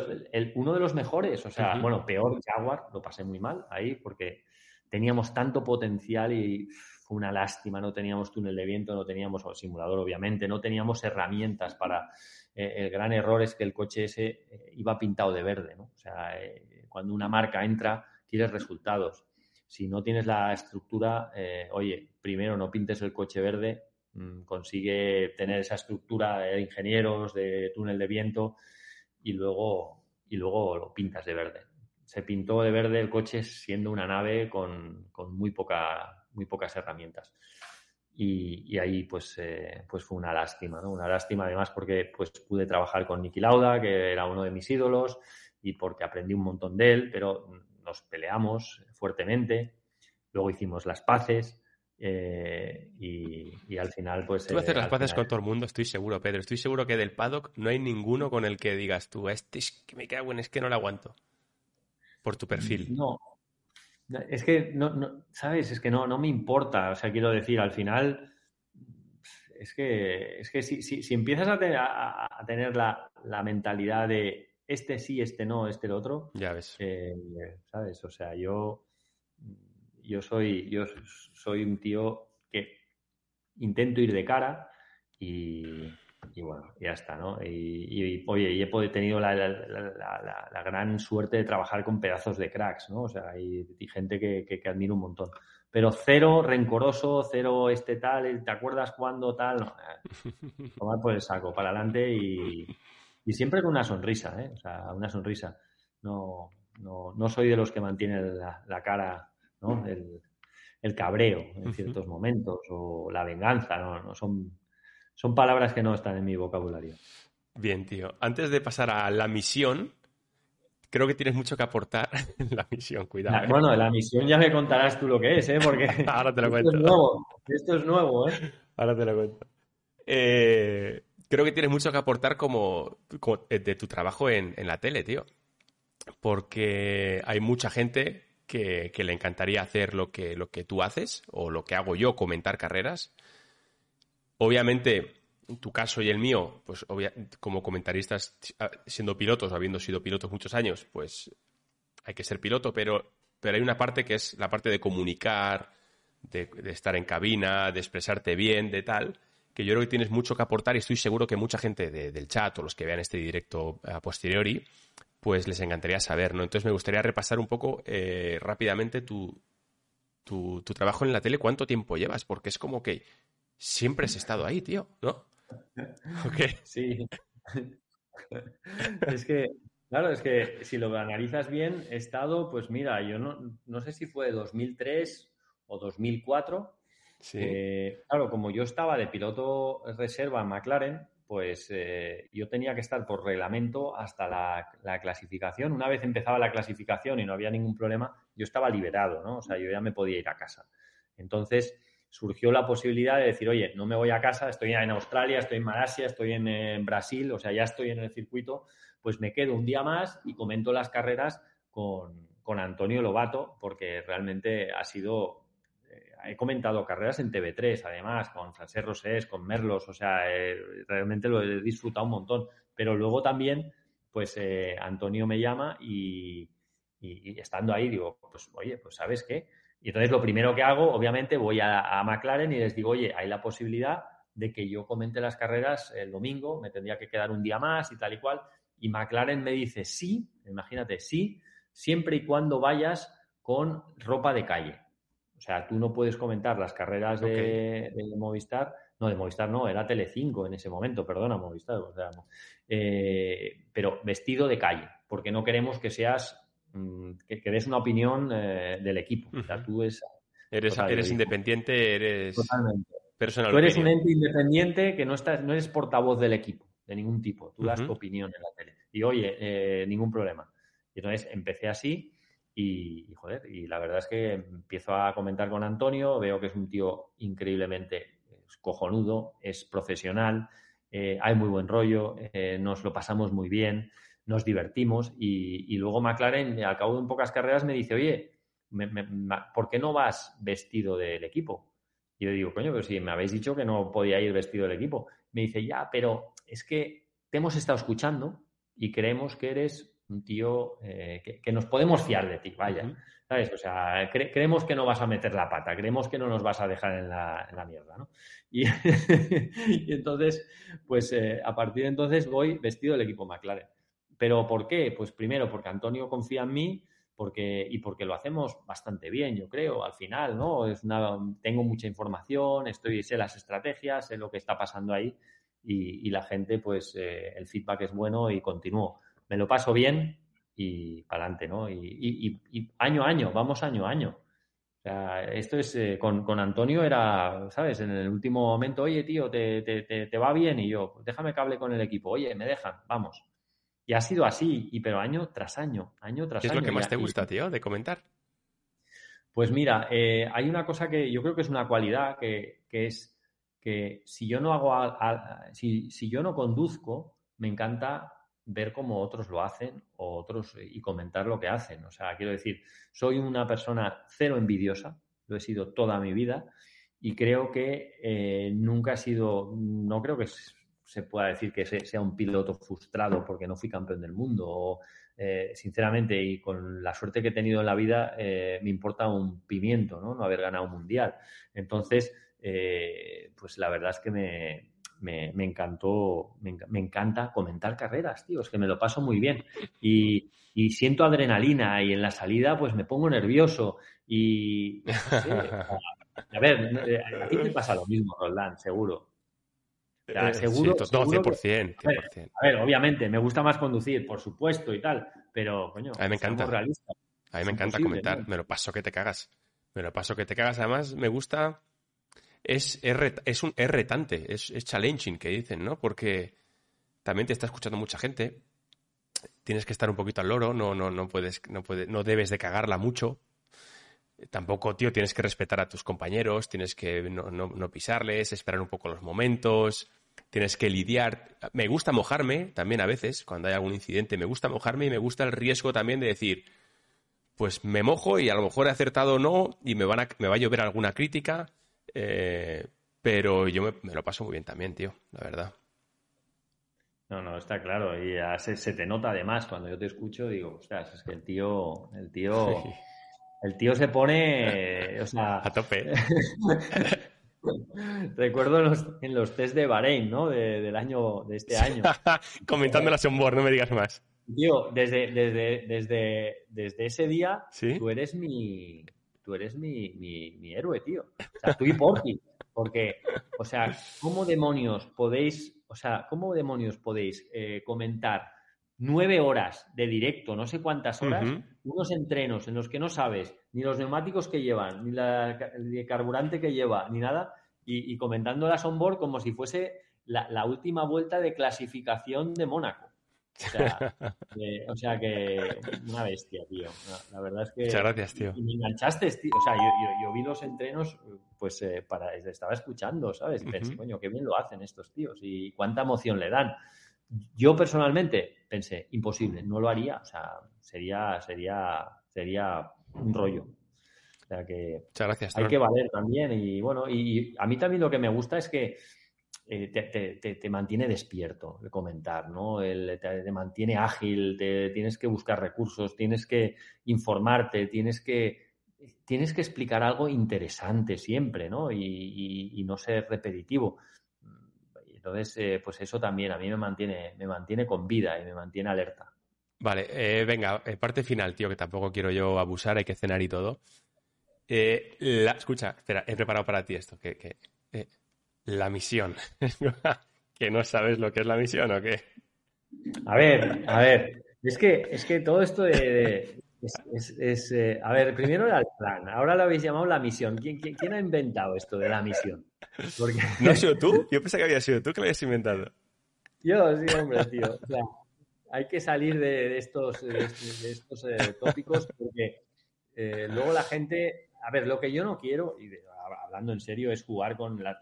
uno de los mejores, o sea, bueno, peor Jaguar, lo pasé muy mal ahí porque teníamos tanto potencial y fue una lástima, no teníamos túnel de viento, no teníamos simulador, obviamente, no teníamos herramientas para... Eh, el gran error es que el coche ese eh, iba pintado de verde, ¿no? O sea, eh, cuando una marca entra, quieres resultados. Si no tienes la estructura, oye, primero no pintes el coche verde, mm, consigue tener esa estructura de ingenieros, de túnel de viento y luego, y luego lo pintas de verde se pintó de verde el coche siendo una nave con, muy, poca, muy pocas herramientas. Y, ahí pues, eh, pues fue una lástima, ¿no? Una lástima además porque pues pude trabajar con Niki Lauda, que era uno de mis ídolos, y porque aprendí un montón de él, pero nos peleamos fuertemente, luego hicimos las paces, eh, y, al final, pues. Tú a hacer las paces con todo el mundo, estoy seguro, Pedro. Estoy seguro que del paddock no hay ninguno con el que digas tú, este es que me cago en, es que no lo aguanto por tu perfil. No. Es que, no, ¿sabes? Es que no, no me importa. O sea, quiero decir, al final, es que, es que si, si, empiezas a, tener la, mentalidad de este sí, este no, este el otro. Ya ves. Eh, ¿Sabes? O sea, yo yo soy, yo soy un tío que intento ir de cara y, bueno, ya está, ¿no? Y, oye, y he tenido la, gran suerte de trabajar con pedazos de cracks, ¿no? O sea, hay, gente que, que, admiro un montón. Pero cero rencoroso, cero este tal, ¿te acuerdas cuándo tal? No, eh, tomar por el saco, para adelante y, y siempre con una sonrisa, ¿eh? O sea, una sonrisa. No, no, no soy de los que mantienen la, cara, ¿no? El, cabreo en ciertos momentos o la venganza, no, no son, son palabras que no están en mi vocabulario. Bien, tío. Antes de pasar a la misión, creo que tienes mucho que aportar en la misión, cuidado. ¿eh? Bueno, la misión ya me contarás tú lo que es, ¿eh? Porque Ahora te lo cuento. Esto es nuevo, esto es nuevo, ¿eh? Ahora te lo cuento. Eh, creo que tienes mucho que aportar como, eh, de tu trabajo en, en la tele, tío porque hay mucha gente que, le encantaría hacer lo que, lo que tú haces o lo que hago yo, comentar carreras. Obviamente, en tu caso y el mío, pues como comentaristas, siendo pilotos o habiendo sido pilotos muchos años, pues hay que ser piloto, pero, pero hay una parte que es la parte de comunicar, de, estar en cabina, de expresarte bien, de tal, que yo creo que tienes mucho que aportar y estoy seguro que mucha gente del chat o los que vean este directo a posteriori pues les encantaría saber, ¿no? Entonces me gustaría repasar un poco eh, rápidamente tu, tu, trabajo en la tele, cuánto tiempo llevas, porque es como que siempre has estado ahí, tío, ¿no? Sí. es que, claro, es que si lo analizas bien, he estado, pues mira, yo no, no sé si fue 2003 o 2004. Sí. Eh, claro, como yo estaba de piloto reserva en McLaren, pues eh, yo tenía que estar por reglamento hasta la, clasificación. Una vez empezaba la clasificación y no había ningún problema, yo estaba liberado, ¿no? O sea, yo ya me podía ir a casa. Entonces surgió la posibilidad de decir, oye, no me voy a casa, estoy en Australia, estoy en Malasia, estoy en, Brasil, o sea, ya estoy en el circuito, pues me quedo un día más y comento las carreras con, con Antonio Lobato, porque realmente ha sido he comentado carreras en TV3, además, con Francesc Rosés, con Merlos, o sea, eh, realmente lo he disfrutado un montón. Pero luego también, pues eh, Antonio me llama y, estando ahí digo, pues oye, pues ¿sabes qué? Y entonces lo primero que hago, obviamente, voy a, McLaren y les digo, oye, hay la posibilidad de que yo comente las carreras el domingo, me tendría que quedar un día más y tal y cual. Y McLaren me dice, sí, imagínate, sí, siempre y cuando vayas con ropa de calle. O sea, tú no puedes comentar las carreras de, Movistar, no, de Movistar no, era Telecinco en ese momento, perdona, Movistar, o sea, eh, pero vestido de calle, porque no queremos que seas, mm, que, des una opinión eh, del equipo. O sea, tú es, eres, eres independiente, eres Totalmente. personal. Tú eres un ente independiente que no, estás, no eres portavoz del equipo, de ningún tipo. Tú das tu opinión en la tele. Y oye, eh, ningún problema. Y entonces empecé así y, joder, y la verdad es que empiezo a comentar con Antonio, veo que es un tío increíblemente cojonudo, es profesional, eh, hay muy buen rollo, nos lo pasamos muy bien, nos divertimos y, luego McLaren, al cabo de pocas carreras, me dice, oye, ¿por qué no vas vestido del equipo? Y yo digo, coño, pero si me habéis dicho que no podía ir vestido del equipo. Me dice, ya, pero es que te hemos estado escuchando y creemos que eres un tío eh, que, nos podemos fiar de ti, vaya. ¿Sabes? O sea, creemos que no vas a meter la pata, creemos que no nos vas a dejar en la, mierda, ¿no? Y, entonces, pues eh, a partir de entonces voy vestido del equipo McLaren. ¿Pero por qué? Pues primero porque Antonio confía en mí porque, y porque lo hacemos bastante bien, yo creo, al final, ¿no? Es una, tengo mucha información, estoy, sé las estrategias, sé lo que está pasando ahí y, la gente, pues eh, el feedback es bueno y continúo me lo paso bien y para adelante, ¿no? Y, año a año, vamos año a año. O sea, esto es, eh, con, Antonio era, ¿sabes? En el último momento, oye, tío, te, te, va bien y yo, déjame que hable con el equipo, oye, me dejan, vamos. Y ha sido así, y pero año tras año, año tras año. ¿Qué es lo que más te gusta, tío, de comentar? Pues mira, eh, hay una cosa que yo creo que es una cualidad que, es que si yo no hago, si, si yo no conduzco, me encanta ver cómo otros lo hacen o otros y comentar lo que hacen. O sea, quiero decir, soy una persona cero envidiosa, lo he sido toda mi vida y creo que eh, nunca he sido, no creo que se pueda decir que sea un piloto frustrado porque no fui campeón del mundo o eh, sinceramente, y con la suerte que he tenido en la vida, eh, me importa un pimiento, ¿no? No haber ganado un mundial. Entonces, eh, pues la verdad es que me, me, encantó, me, encanta comentar carreras, tío, es que me lo paso muy bien. Y, y siento adrenalina y en la salida pues me pongo nervioso y... a ver, a ti te pasa lo mismo, Roland, seguro. Eh, seguro, sí, 100%, A, ver, obviamente, me gusta más conducir, por supuesto y tal, pero, coño, a mí me encanta. A mí me encanta comentar, me lo paso que te cagas. Me lo paso que te cagas. Además, me gusta. Es, es, un, es retante, es, es challenging, que dicen, ¿no? Porque también te está escuchando mucha gente. Tienes que estar un poquito al loro, no, no, no puedes, no puedes, no debes de cagarla mucho. Tampoco, tío, tienes que respetar a tus compañeros, tienes que no, pisarles, esperar un poco los momentos, tienes que lidiar. Me gusta mojarme también a veces, cuando hay algún incidente, me gusta mojarme y me gusta el riesgo también de decir, pues me mojo y a lo mejor he acertado o no y me, van a, me va a llover alguna crítica, eh, pero yo me, lo paso muy bien también, tío, la verdad. No, no, está claro. Y se, se, te nota además cuando yo te escucho, digo, ostras, es que el tío, el tío El tío se pone, o sea... A tope. Recuerdo en los, en los test de Bahrein, ¿no? del año, de este año. Comentando la onboard, no me digas más. Tío, desde, desde, desde, desde ese día, tú eres mi, tú eres mi, mi, héroe, tío. O sea, tú y Porky. Porque, o sea, ¿cómo demonios podéis, o sea, cómo demonios podéis eh, comentar nueve horas de directo, no sé cuántas horas, unos entrenos en los que no sabes ni los neumáticos que llevan, ni la, el carburante que lleva, ni nada, y, comentando las onboard como si fuese la, última vuelta de clasificación de Mónaco. O sea, que una bestia, tío. La, verdad es que. Muchas gracias, tío. Y me enganchaste, tío. O sea, yo, yo, vi los entrenos, pues eh, para, estaba escuchando, ¿sabes? Y pensé, coño, qué bien lo hacen estos tíos y cuánta emoción le dan. Yo personalmente pensé, imposible, no lo haría, o sea, sería, sería, sería un rollo. O sea que Muchas gracias, hay que valer también. Y bueno, y a mí también lo que me gusta es que eh, te, mantiene despierto el comentar, ¿no? te, mantiene ágil, te, tienes que buscar recursos, tienes que informarte, tienes que, tienes que explicar algo interesante siempre, ¿no? y no ser repetitivo. Entonces, eh, pues eso también a mí me mantiene, me mantiene con vida y me mantiene alerta. Vale, eh, venga, eh, parte final, tío, que tampoco quiero yo abusar, hay que cenar y todo. escucha, espera, he preparado para ti esto, que, la misión. que no sabes lo que es la misión o qué. A ver, a ver, es que, es que todo esto de, es, eh, a ver, primero era el plan, ahora lo habéis llamado la misión. ¿Quién, quién, ha inventado esto de la misión? ¿No has sido tú? Yo pensé que había sido tú que lo habías inventado. Yo, sí, hombre, tío. O sea, hay que salir de, estos, de estos, eh, tópicos porque eh, luego la gente... A ver, lo que yo no quiero, y hablando en serio, es jugar con la,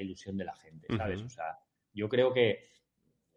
ilusión de la gente, ¿sabes? O sea, yo creo que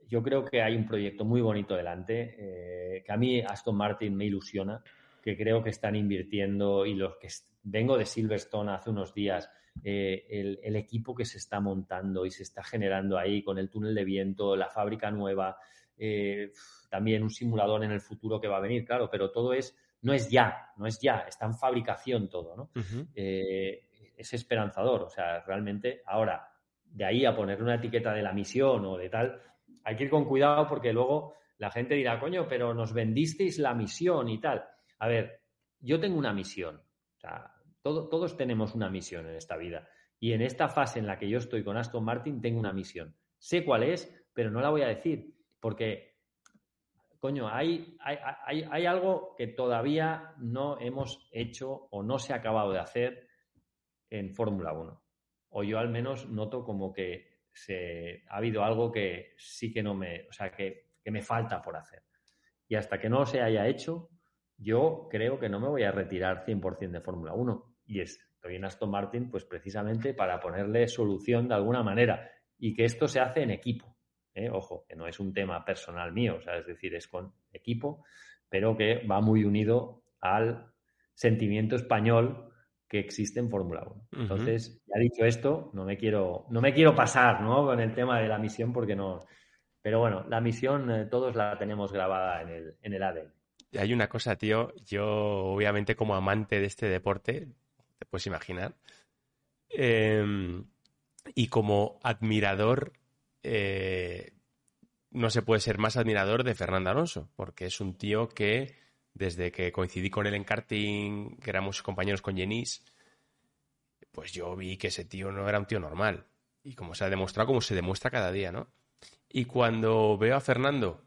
yo creo que hay un proyecto muy bonito delante, eh, que a mí Aston Martin me ilusiona, que creo que están invirtiendo y los que vengo de Silverstone hace unos días, eh, el, equipo que se está montando y se está generando ahí con el túnel de viento, la fábrica nueva, eh, también un simulador en el futuro que va a venir, claro, pero todo es, no es ya, no es ya, está en fabricación todo, ¿no? es esperanzador, o sea, realmente ahora, de ahí a poner una etiqueta de la misión o de tal, hay que ir con cuidado porque luego la gente dirá, coño, pero nos vendisteis la misión y tal. A ver, yo tengo una misión. O sea, todos tenemos una misión en esta vida. Y en esta fase en la que yo estoy con Aston Martin, tengo una misión. Sé cuál es, pero no la voy a decir. Porque, coño, hay, hay, hay algo que todavía no hemos hecho o no se ha acabado de hacer en Fórmula 1. O yo al menos noto como que se, ha habido algo que sí que no me, o sea, que, me falta por hacer. Y hasta que no se haya hecho, yo creo que no me voy a retirar 100% de Fórmula 1. Y estoy en Aston Martin, pues precisamente para ponerle solución de alguna manera. Y que esto se hace en equipo. ¿Eh? Ojo, que no es un tema personal mío, o sea, es decir, es con equipo, pero que va muy unido al sentimiento español que existe en Fórmula 1. Entonces, ya dicho esto, no me quiero, no me quiero pasar ¿no? con el tema de la misión porque no, Pero bueno, la misión eh, todos la tenemos grabada en el, en el ADN. Hay una cosa, tío, yo obviamente como amante de este deporte, te puedes imaginar, em, y como admirador, eh, no se puede ser más admirador de Fernando Alonso, porque es un tío que desde que coincidí con él en karting, que éramos compañeros con Jenis, pues yo vi que ese tío no era un tío normal. Y como se ha demostrado, como se demuestra cada día, ¿no? Y cuando veo a Fernando,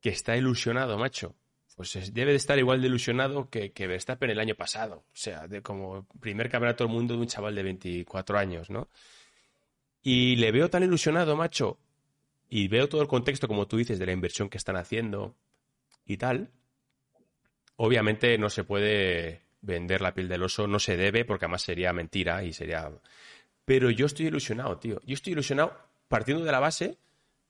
que está ilusionado, macho, pues debe de estar igual de ilusionado que, que Verstappen el año pasado. O sea, de como primer campeonato del mundo de un chaval de 24 años, ¿no? Y le veo tan ilusionado, macho, y veo todo el contexto, como tú dices, de la inversión que están haciendo y tal. Obviamente no se puede vender la piel del oso, no se debe, porque además sería mentira y sería... Pero yo estoy ilusionado, tío. Yo estoy ilusionado partiendo de la base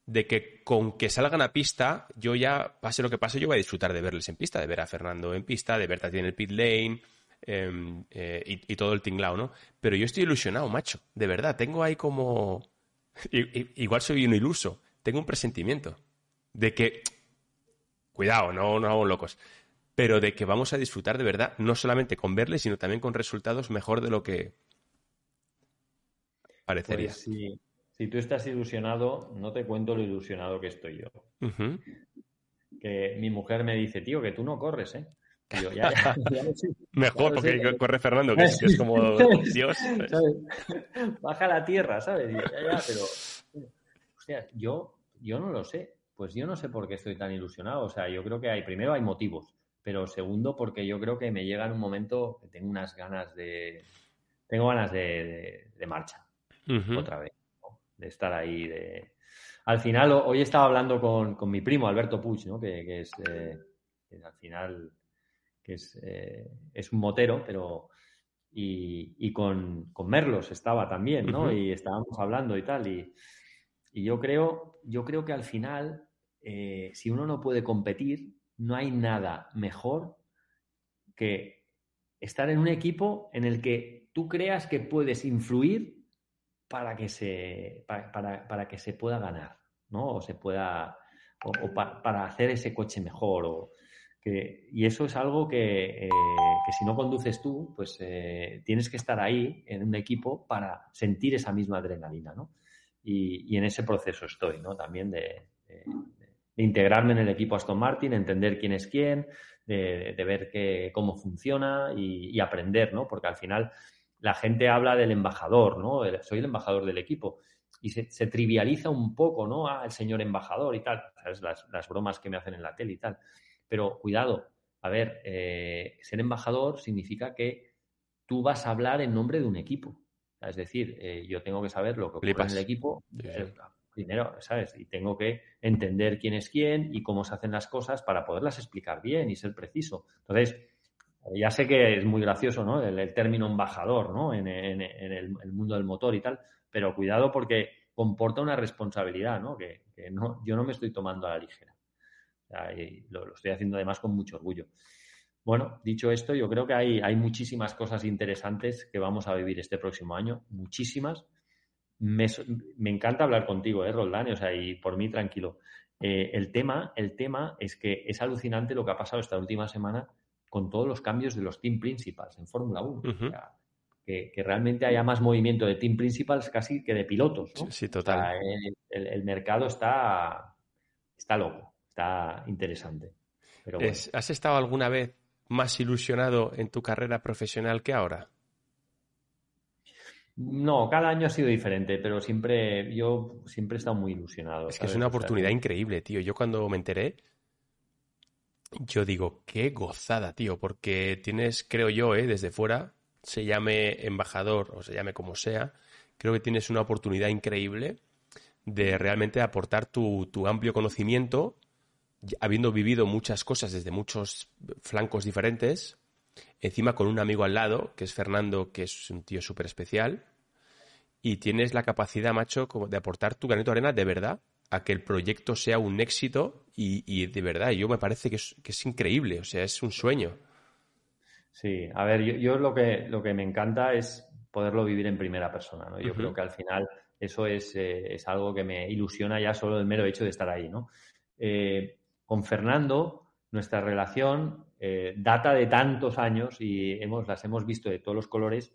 de que con que salgan a pista, yo ya, pase lo que pase, yo voy a disfrutar de verles en pista, de ver a Fernando en pista, de ver a en el pit lane em, eh, y, todo el tinglao, ¿no? Pero yo estoy ilusionado, macho, de verdad, tengo ahí como... igual soy un iluso, tengo un presentimiento de que... Cuidado, no nos hagamos locos pero de que vamos a disfrutar de verdad, no solamente con verles, sino también con resultados mejor de lo que parecería. Pues si tú estás ilusionado, no te cuento lo ilusionado que estoy yo. Que mi mujer me dice, tío, que tú no corres, ¿eh? Mejor, porque corre Fernando, que es, como Dios. Baja la tierra, ¿sabes? ya, pero, hostia, yo, yo no lo sé. Pues yo no sé por qué estoy tan ilusionado. O sea, yo creo que hay, primero hay motivos, pero segundo porque yo creo que me llega en un momento que tengo unas ganas de, tengo ganas de, marcha otra vez de estar ahí. De... Al final, hoy estaba hablando con, mi primo Alberto Puig, ¿no? que, es, eh, al final que es, eh, es, un motero, pero y, con, Merlos estaba también, ¿no? Y estábamos hablando y tal. Y, yo creo, yo creo que al final, eh, si uno no puede competir, no hay nada mejor que estar en un equipo en el que tú creas que puedes influir para que se, para, que se pueda ganar, ¿no? O se pueda, o, para hacer ese coche mejor. O que, y eso es algo que, eh, si no conduces tú, pues eh, tienes que estar ahí en un equipo para sentir esa misma adrenalina, ¿no? Y, en ese proceso estoy, ¿no? También de, integrarme en el equipo Aston Martin, entender quién es quién, de, ver que, cómo funciona y, y aprender, ¿no? Porque al final la gente habla del embajador, ¿no? Soy el embajador del equipo. Y se, trivializa un poco, ¿no? Ah, el señor embajador y tal. ¿Sabes? Las, bromas que me hacen en la tele y tal. Pero cuidado, a ver, eh, ser embajador significa que tú vas a hablar en nombre de un equipo. Es decir, eh, yo tengo que saber lo que ocurre en el equipo. Primero, ¿sabes? Y tengo que entender quién es quién y cómo se hacen las cosas para poderlas explicar bien y ser preciso. Entonces, ya sé que es muy gracioso, ¿no? El, término embajador, ¿no? En, el, mundo del motor y tal, pero cuidado porque comporta una responsabilidad, ¿no? Que, no, yo no me estoy tomando a la ligera. Lo, estoy haciendo además con mucho orgullo. Bueno, dicho esto, yo creo que hay, hay muchísimas cosas interesantes que vamos a vivir este próximo año, muchísimas. Me, encanta hablar contigo, ¿eh, Roldán? O sea, y por mí tranquilo. Eh, el, tema, el tema es que es alucinante lo que ha pasado esta última semana con todos los cambios de los team principals en Fórmula 1. que, realmente haya más movimiento de team principals casi que de pilotos. Sí, total. el, mercado está, está loco, está interesante. ¿Has estado alguna vez más ilusionado en tu carrera profesional que ahora? No, cada año ha sido diferente, pero siempre, yo siempre he estado muy ilusionado. Es que es una oportunidad increíble, tío. Yo cuando me enteré, yo digo, qué gozada, tío, porque tienes, creo yo, ¿eh? desde fuera, se llame embajador o se llame como sea, creo que tienes una oportunidad increíble de realmente aportar tu, amplio conocimiento, habiendo vivido muchas cosas desde muchos flancos diferentes, encima con un amigo al lado, que es Fernando, que es un tío súper especial, y tienes la capacidad, macho, como de aportar tu granito de arena de verdad a que el proyecto sea un éxito y, de verdad, yo me parece que es, increíble, o sea, es un sueño. Sí, a ver, yo, lo, que, lo que me encanta es poderlo vivir en primera persona, ¿no? Yo creo que al final eso es, eh, es, algo que me ilusiona ya solo el mero hecho de estar ahí, ¿no? Eh, con Fernando, nuestra relación eh, data de tantos años y hemos, las hemos visto de todos los colores,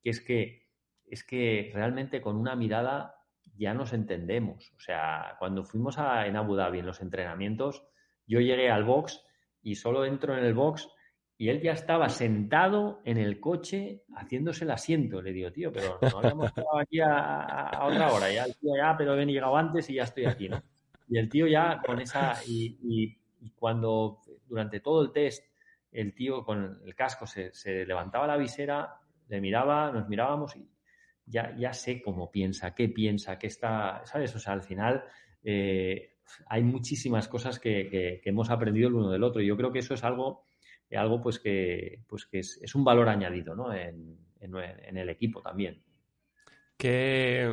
que es que, es que realmente con una mirada ya nos entendemos. O sea, cuando fuimos a, en Abu Dhabi en los entrenamientos, yo llegué al box y solo entro en el box y él ya estaba sentado en el coche haciéndose el asiento. Le digo, tío, pero no habíamos estado aquí a, otra hora. Ya el tío ya, pero he llegado antes y ya estoy aquí, ¿no? Y el tío ya con esa... Y, cuando durante todo el test el tío con el casco se, levantaba la visera, le miraba, nos mirábamos y ya, ya sé cómo piensa, qué piensa, qué está... ¿Sabes? O sea, al final... Eh, hay muchísimas cosas que, que hemos aprendido el uno del otro. Y yo creo que eso es algo algo pues que, pues que es, un valor añadido ¿no? en, el equipo también. Que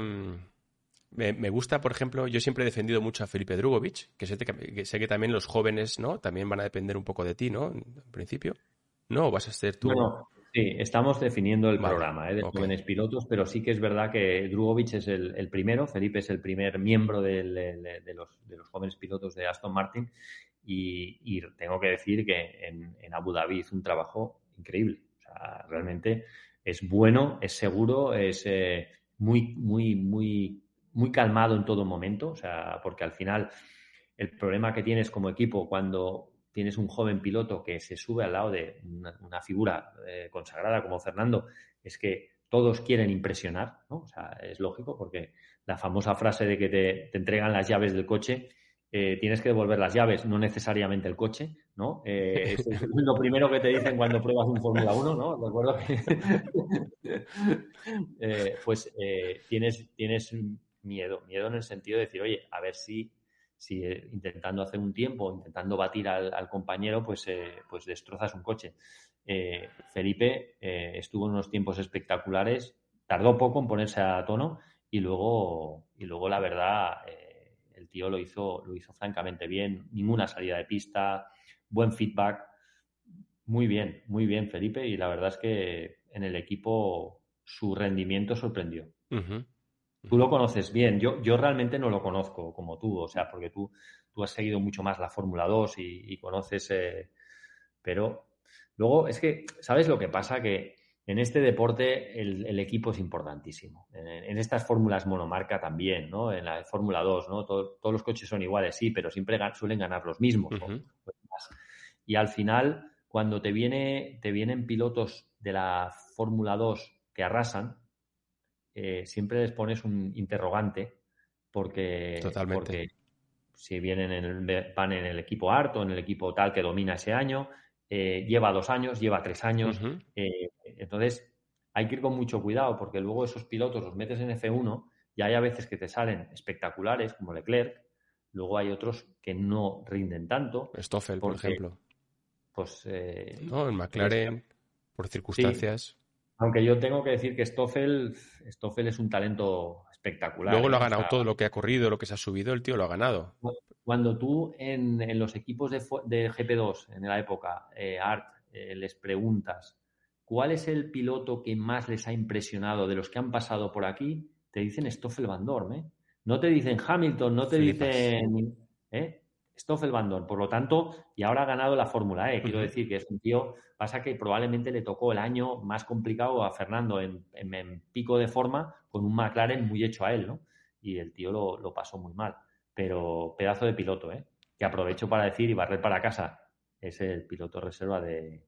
me, gusta, por ejemplo, yo siempre he defendido mucho a Felipe Drugovic, que sé, que sé, que también los jóvenes ¿no? también van a depender un poco de ti, ¿no? En principio. ¿No? ¿O vas a ser tú? sí, estamos definiendo el programa ¿eh? de jóvenes pilotos, pero sí que es verdad que Drugovic es el, primero, Felipe es el primer miembro de, los, de los jóvenes pilotos de Aston Martin y, tengo que decir que en, Abu Dhabi hizo un trabajo increíble. O sea, realmente es bueno, es seguro, es eh, muy, muy, muy, muy calmado en todo momento. O sea, porque al final el problema que tienes como equipo cuando tienes un joven piloto que se sube al lado de una, figura eh, consagrada como Fernando es que todos quieren impresionar, ¿no? O sea, es lógico porque la famosa frase de que te entregan las llaves del coche eh, tienes que devolver las llaves, no necesariamente el coche, ¿no? Eh, es lo primero que te dicen cuando pruebas un Fórmula 1, ¿no? Recuerdo que eh, pues tienes, tienes miedo, miedo en el sentido de decir, oye, a ver si, si intentando hacer un tiempo, intentando batir al, compañero, pues, pues destrozas un coche. Felipe estuvo en unos tiempos espectaculares, tardó poco en ponerse a tono y luego, y luego la verdad tío lo hizo, lo hizo francamente bien, ninguna salida de pista, buen feedback, muy bien, muy bien Felipe y la verdad es que en el equipo su rendimiento sorprendió. Tú lo conoces bien, yo, yo realmente no lo conozco como tú, o sea, porque tú, tú has seguido mucho más la Fórmula 2 y, conoces, eh, pero luego es que, ¿sabes lo que pasa? Que en este deporte el, equipo es importantísimo. En, estas fórmulas monomarca también, ¿no? En la Fórmula 2, ¿no? todos los coches son iguales, sí, pero siempre suelen ganar los mismos. Y al final, cuando te, viene, te vienen pilotos de la Fórmula 2 que arrasan, eh, siempre les pones un interrogante porque, porque si vienen en el, van en el equipo harto, en el equipo tal que domina ese año, eh, lleva dos años, lleva tres años. Eh, entonces, hay que ir con mucho cuidado porque luego esos pilotos los metes en F1 y hay a veces que te salen espectaculares, como Leclerc. Luego hay otros que no rinden tanto. Stoffel, por ejemplo. Pues. Eh, no, en McLaren, por circunstancias. Aunque yo tengo que decir que Stoffel, Stoffel es un talento espectacular. Luego lo ha ganado todo lo que ha corrido, lo que se ha subido, el tío lo ha ganado. Cuando tú en, los equipos de, GP2 en la época, eh, Art, eh, les preguntas cuál es el piloto que más les ha impresionado de los que han pasado por aquí, te dicen Stoffel Van Dorn, ¿eh? No te dicen Hamilton, no te dicen ¿eh? Stoffel Van Dorn. Por lo tanto, y ahora ha ganado la Fórmula E. Quiero decir que es un tío, pasa que probablemente le tocó el año más complicado a Fernando en, pico de forma con un McLaren muy hecho a él, ¿no? Y el tío lo pasó muy mal pero pedazo de piloto, ¿eh? que aprovecho para decir y barrer para casa, es el piloto reserva de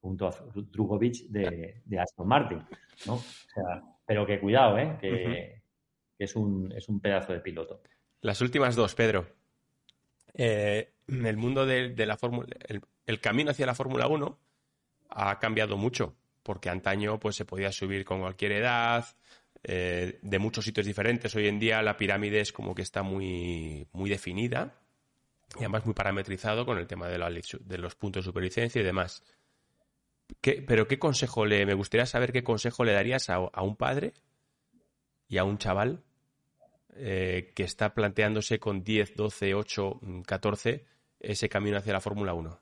junto a Drugovic de, Aston Martin, ¿no? O sea, pero que cuidado, ¿eh? que, es, un, es un pedazo de piloto. Las últimas dos, Pedro. Eh, el mundo de, la Fórmula, el, camino hacia la Fórmula 1 ha cambiado mucho, porque antaño pues se podía subir con cualquier edad, eh, de muchos sitios diferentes. Hoy en día la pirámide es como que está muy, muy definida y además muy parametrizado con el tema de, los puntos de superlicencia y demás. pero ¿qué consejo le, me gustaría saber qué consejo le darías a, un padre y a un chaval eh, que está planteándose con 10, 12, 8, 14 ese camino hacia la Fórmula 1?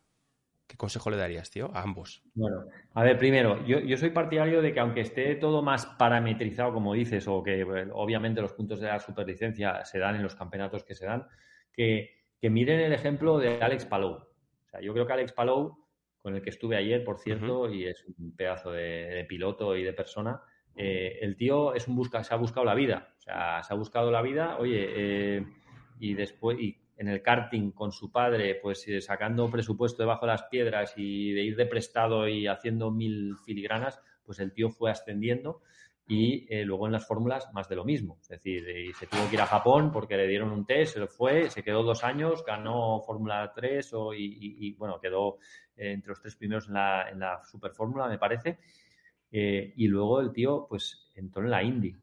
¿Qué consejo le darías, tío? A ambos. Bueno, a ver, primero, yo, yo soy partidario de que aunque esté todo más parametrizado, como dices, o que obviamente los puntos de la superlicencia se dan en los campeonatos que se dan, que, miren el ejemplo de Alex Palou. O sea, yo creo que Alex Palou, con el que estuve ayer, por cierto, y es un pedazo de, piloto y de persona, eh, el tío es un busca, se ha buscado la vida. O sea, se ha buscado la vida, oye, eh, y después, y en el karting con su padre, pues eh, sacando presupuesto debajo de las piedras y de ir de prestado y haciendo mil filigranas, pues el tío fue ascendiendo y luego en las fórmulas más de lo mismo. Es decir, y se tuvo que ir a Japón porque le dieron un test, se fue, se quedó dos años, ganó Fórmula 3 y, bueno, quedó entre los tres primeros en la, en la Super me parece. Y luego el tío, pues entró en la Indy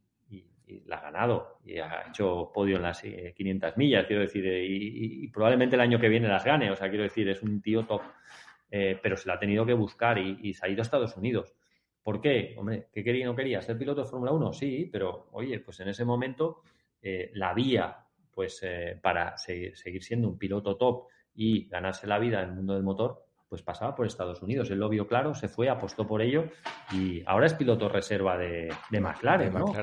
y la ha ganado y ha hecho podio en las 500 eh, millas, quiero decir, eh, y, probablemente el año que viene las gane, o sea, quiero decir, es un tío top, eh, pero se la ha tenido que buscar y, se ha ido a Estados Unidos. ¿Por qué? Hombre, ¿qué quería y no quería? ¿Ser piloto de Fórmula 1? Sí, pero oye, pues en ese momento la vía pues para seguir siendo un piloto top y ganarse la vida en el mundo del motor pues pasaba por Estados Unidos. Él lo vio claro, se fue, apostó por ello y ahora es piloto reserva de, de McLaren, ¿no?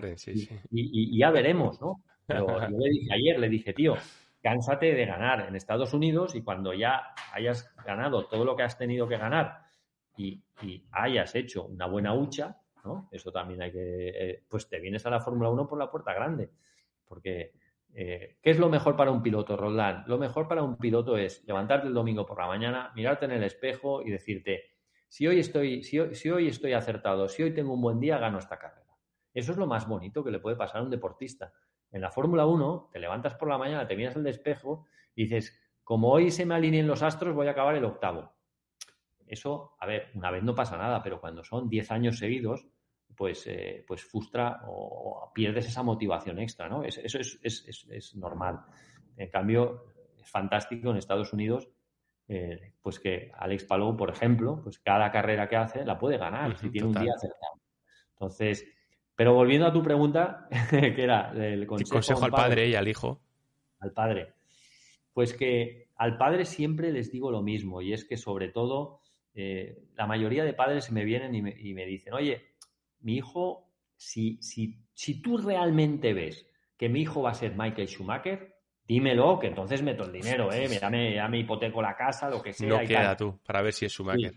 Y, ya veremos, ¿no? Pero yo le dije ayer, le dije, tío, cánsate de ganar en Estados Unidos y cuando ya hayas ganado todo lo que has tenido que ganar y, hayas hecho una buena hucha, ¿no? Eso también hay que, eh, pues te vienes a la Fórmula 1 por la puerta grande, porque eh, ¿Qué es lo mejor para un piloto, Roland? Lo mejor para un piloto es levantarte el domingo por la mañana, mirarte en el espejo y decirte, si hoy estoy, si hoy, estoy acertado, si hoy tengo un buen día, gano esta carrera. Eso es lo más bonito que le puede pasar a un deportista. En la Fórmula 1, te levantas por la mañana, te miras el espejo y dices, como hoy se me alineen los astros, voy a acabar el octavo. Eso, a ver, una vez no pasa nada, pero cuando son 10 años seguidos, pues, eh, pues frustra o, pierdes esa motivación extra, ¿no? eso es, normal. En cambio, es fantástico en Estados Unidos, eh, pues que Alex Palou, por ejemplo, pues cada carrera que hace la puede ganar si tiene un día acertado. Entonces, pero volviendo a tu pregunta, que era el consejo, al padre, y al hijo. Al padre. Pues que al padre siempre les digo lo mismo, y es que sobre todo eh, la mayoría de padres me vienen y me dicen, oye, mi hijo, si, si, si tú realmente ves que mi hijo va a ser Michael Schumacher, dímelo, que entonces meto el dinero, ¿eh? Ya me, ya me hipoteco la casa, lo que sea. No queda tú, para ver si es Schumacher.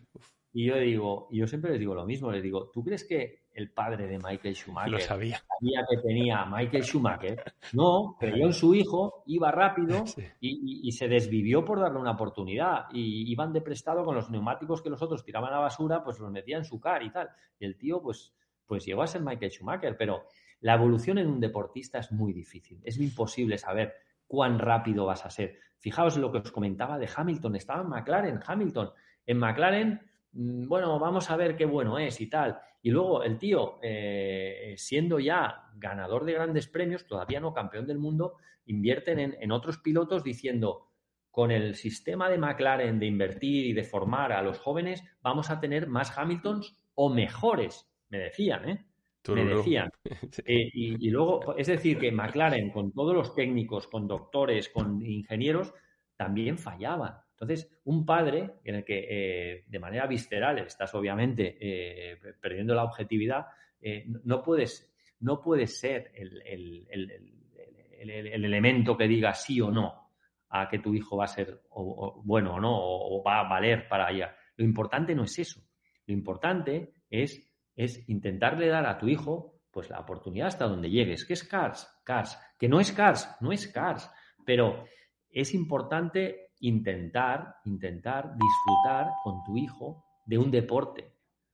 Y yo digo, y yo siempre les digo lo mismo, les digo, ¿tú crees que el padre de Michael Schumacher lo sabía. que tenía Michael Schumacher? No, creyó en su hijo, iba rápido y, y, se desvivió por darle una oportunidad. Y iban de prestado con los neumáticos que los otros tiraban a la basura, pues los metía en su car y tal. Y el tío, pues, pues llegó a ser Michael Schumacher, pero la evolución en un deportista es muy difícil. Es imposible saber cuán rápido vas a ser. Fijaos lo que os comentaba de Hamilton. Estaba en McLaren, Hamilton. En McLaren, mm, bueno, vamos a ver qué bueno es y tal. Y luego el tío, eh, siendo ya ganador de grandes premios, todavía no campeón del mundo, invierten en, en otros pilotos diciendo, con el sistema de McLaren de invertir y de formar a los jóvenes, vamos a tener más Hamiltons o mejores me decían, ¿eh? Me decían. Eh, y, luego, es decir, que McLaren, con todos los técnicos, con doctores, con ingenieros, también fallaba. Entonces, un padre en el que eh, de manera visceral estás obviamente eh, perdiendo la objetividad, no, puedes, no puedes ser el, elemento que diga sí o no a que tu hijo va a ser bueno o no, o va a valer para allá. Lo importante no es eso. Lo importante es es intentarle dar a tu hijo pues la oportunidad hasta donde llegues. ¿Qué es Cars? Cars. Que no es Cars, no es Cars. Pero es importante intentar, intentar disfrutar con tu hijo de un deporte.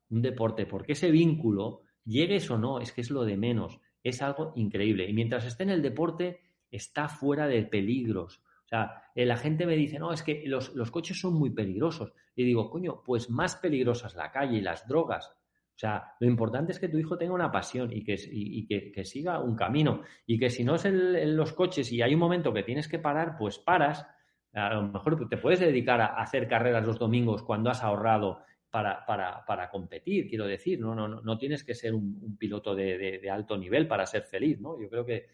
Un deporte, porque ese vínculo, llegues o no, es que es lo de menos. Es algo increíble. Y mientras esté en el deporte, está fuera de peligros. O sea, eh, la gente me dice, no, es que los, los coches son muy peligrosos. Y digo, coño, pues más peligrosas la calle y las drogas. O sea, lo importante es que tu hijo tenga una pasión y que, que, siga un camino. Y que si no es en los coches y hay un momento que tienes que parar, pues paras. A lo mejor te puedes dedicar a hacer carreras los domingos cuando has ahorrado para, para, competir, quiero decir. No, no, no, tienes que ser un, piloto de, alto nivel para ser feliz, ¿no? Yo creo que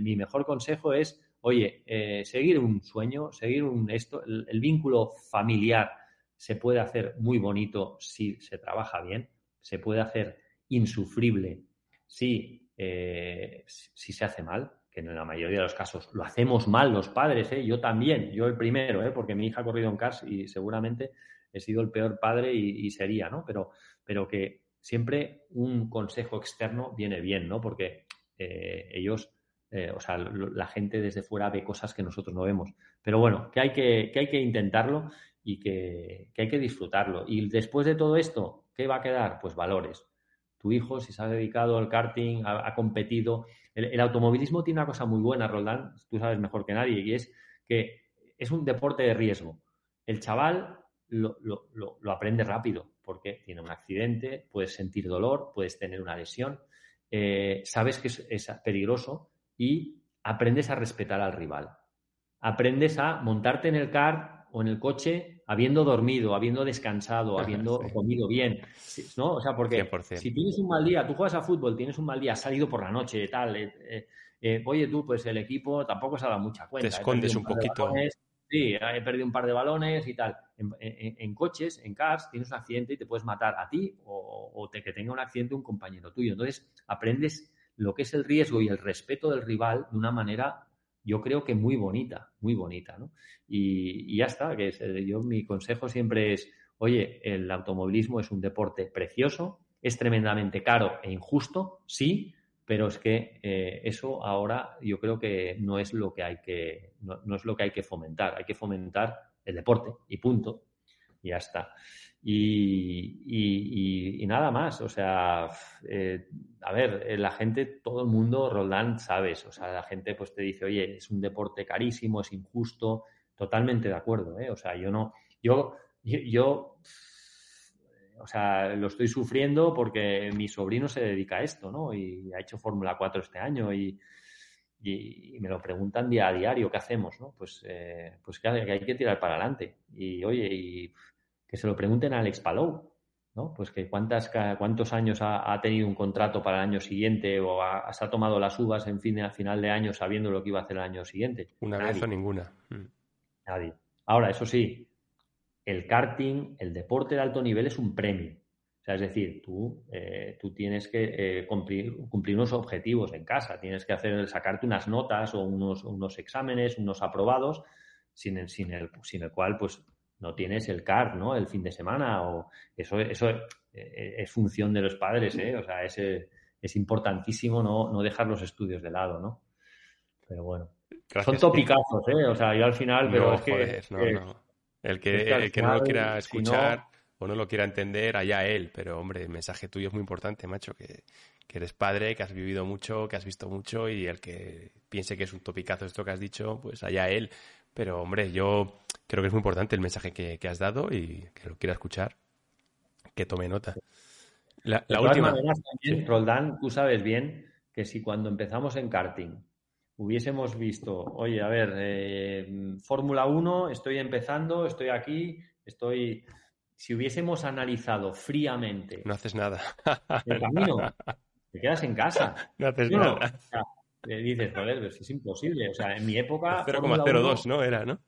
mi mejor consejo es, oye, eh, seguir un sueño, seguir un esto, el vínculo familiar se puede hacer muy bonito si se trabaja bien, se puede hacer insufrible si, eh, si se hace mal, que en la mayoría de los casos lo hacemos mal los padres, ¿eh? yo también, yo el primero, ¿eh? porque mi hija ha corrido en cars y seguramente he sido el peor padre y, sería, ¿no? Pero, pero que siempre un consejo externo viene bien, ¿no? Porque ellos, o sea, la gente desde fuera ve cosas que nosotros no vemos. Pero bueno, que hay que, que, hay que intentarlo y que, que hay que disfrutarlo. Y después de todo esto, ¿qué va a quedar? Pues valores. Tu hijo, si se ha dedicado al karting, ha, competido. El, automovilismo tiene una cosa muy buena, Roldán, tú sabes mejor que nadie, y es que es un deporte de riesgo. El chaval lo, lo, lo, aprende rápido porque tiene un accidente, puedes sentir dolor, puedes tener una lesión, eh, sabes que es, peligroso y aprendes a respetar al rival. Aprendes a montarte en el car o en el coche habiendo dormido, habiendo descansado, habiendo comido bien. ¿no? O sea, porque si tienes un mal día, tú juegas a fútbol, tienes un mal día, has salido por la noche, tal, eh, eh, oye tú, pues el equipo tampoco se ha dado mucha cuenta. Te escondes un, poquito. Sí, he perdido un par de balones y tal. En, coches, en cars, tienes un accidente y te puedes matar a ti o, te, que tenga un accidente un compañero tuyo. Entonces, aprendes lo que es el riesgo y el respeto del rival de una manera, yo creo que muy bonita, muy bonita, ¿no? Y, ya está, que eh, yo mi consejo siempre es, oye, el automovilismo es un deporte precioso, es tremendamente caro e injusto, sí, pero es que eh, eso ahora yo creo que no es lo que hay que no, es lo que hay que fomentar hay que fomentar el deporte y punto y ya está y, nada más o sea eh, a ver eh, la gente todo el mundo Roland sabes o sea la gente pues te dice oye es un deporte carísimo es injusto totalmente de acuerdo o sea yo no yo, yo o sea, lo estoy sufriendo porque mi sobrino se dedica a esto, ¿no? Y ha hecho Fórmula 4 este año y, me lo preguntan día a diario, ¿qué hacemos, no? Pues, eh, pues que hay que tirar para adelante. Y oye, y que se lo pregunten a Alex Palou, ¿no? Pues que cuántas, cuántos años ha, tenido un contrato para el año siguiente o ha, se ha tomado las uvas en fin, a final de año sabiendo lo que iba a hacer el año siguiente. Una vez o ninguna. Mm. Nadie. Ahora, eso sí, el karting, el deporte de alto nivel es un premio. Sea, es decir, tú, eh, tú tienes que eh, cumplir, cumplir, unos objetivos en casa, tienes que hacer, sacarte unas notas o unos, unos exámenes, unos aprobados, sin el, sin, el, sin el cual pues no tienes el kart, ¿no? El fin de semana o eso, eso eh, es función de los padres, ¿eh? O sea, es, es importantísimo no, no dejar los estudios de lado, ¿no? Pero bueno. Son topicazos, ¿eh? O sea, yo al final, pero es que... El que, no lo quiera escuchar o no lo quiera entender, allá él. Pero, hombre, el mensaje tuyo es muy importante, macho, que, eres padre, que has vivido mucho, que has visto mucho y el que piense que es un topicazo esto que has dicho, pues allá él. Pero, hombre, yo creo que es muy importante el mensaje que, has dado y que lo quiera escuchar, que tome nota. La, última. Roldán, tú sabes bien que si cuando empezamos en karting hubiésemos visto, oye, a ver, eh, Fórmula 1, estoy empezando, estoy aquí, estoy... Si hubiésemos analizado fríamente... No haces nada. El camino, te quedas en casa. No haces nada. dices, joder, es imposible. O sea, en mi época... 0,02, ¿no? Era, ¿no?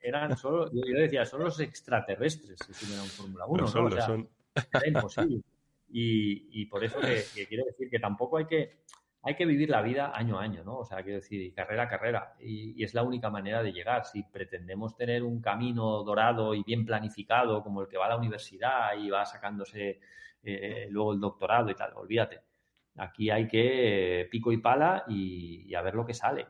Eran solo, yo, decía, son los extraterrestres si estuvieran en Fórmula 1, ¿no? Son, o sea, son. Era imposible. Y, y por eso que quiero decir que tampoco hay que hay que vivir la vida año a año, ¿no? O sea, quiero decir, carrera a carrera. Y, es la única manera de llegar. Si pretendemos tener un camino dorado y bien planificado, como el que va a la universidad y va sacándose eh, luego el doctorado y tal, olvídate. Aquí hay que pico y pala y, a ver lo que sale.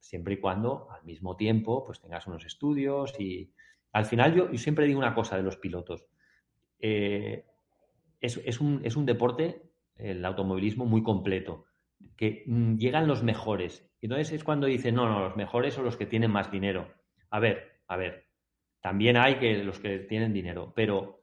Siempre y cuando, al mismo tiempo, pues tengas unos estudios y... Al final yo, siempre digo una cosa de los pilotos. Eh, es, un, es un deporte, el automovilismo, muy completo que mm, llegan los mejores. Y entonces es cuando dicen, no, no, los mejores son los que tienen más dinero. A ver, a ver, también hay que los que tienen dinero, pero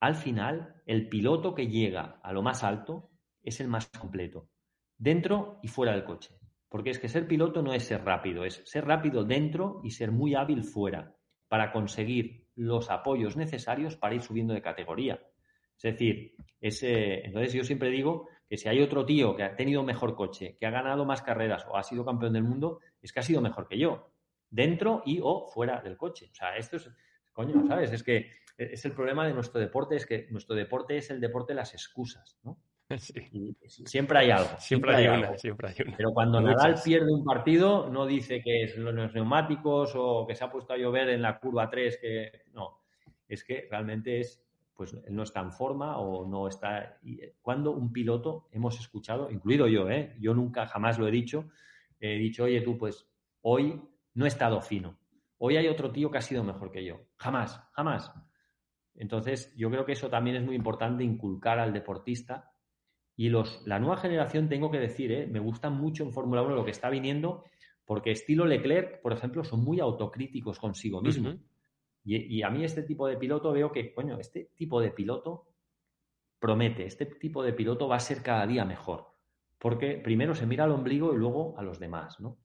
al final el piloto que llega a lo más alto es el más completo, dentro y fuera del coche. Porque es que ser piloto no es ser rápido, es ser rápido dentro y ser muy hábil fuera para conseguir los apoyos necesarios para ir subiendo de categoría. Es decir, entonces yo siempre digo que si hay otro tío que ha tenido mejor coche, que ha ganado más carreras o ha sido campeón del mundo, es que ha sido mejor que yo, dentro y o fuera del coche. O sea, esto es, coño, ¿sabes? Es que es el problema de nuestro deporte, es que nuestro deporte es el deporte de las excusas, ¿no? Sí. siempre hay algo. Siempre, hay, una, siempre hay una. Pero cuando Nadal pierde un partido, no dice que es los neumáticos o que se ha puesto a llover en la curva 3, que no. Es que realmente es, pues no está en forma o no está. Cuando un piloto hemos escuchado, incluido yo, ¿eh? yo nunca jamás lo he dicho, he dicho, oye, tú, pues hoy no he estado fino. Hoy hay otro tío que ha sido mejor que yo. Jamás, jamás. Entonces, yo creo que eso también es muy importante inculcar al deportista y los, la nueva generación, tengo que decir, ¿eh? me gusta mucho en Fórmula 1 lo que está viniendo, porque estilo Leclerc, por ejemplo, son muy autocríticos consigo mismo. Y, a mí este tipo de piloto veo que, coño, este tipo de piloto promete, este tipo de piloto va a ser cada día mejor, porque primero se mira al ombligo y luego a los demás, ¿no?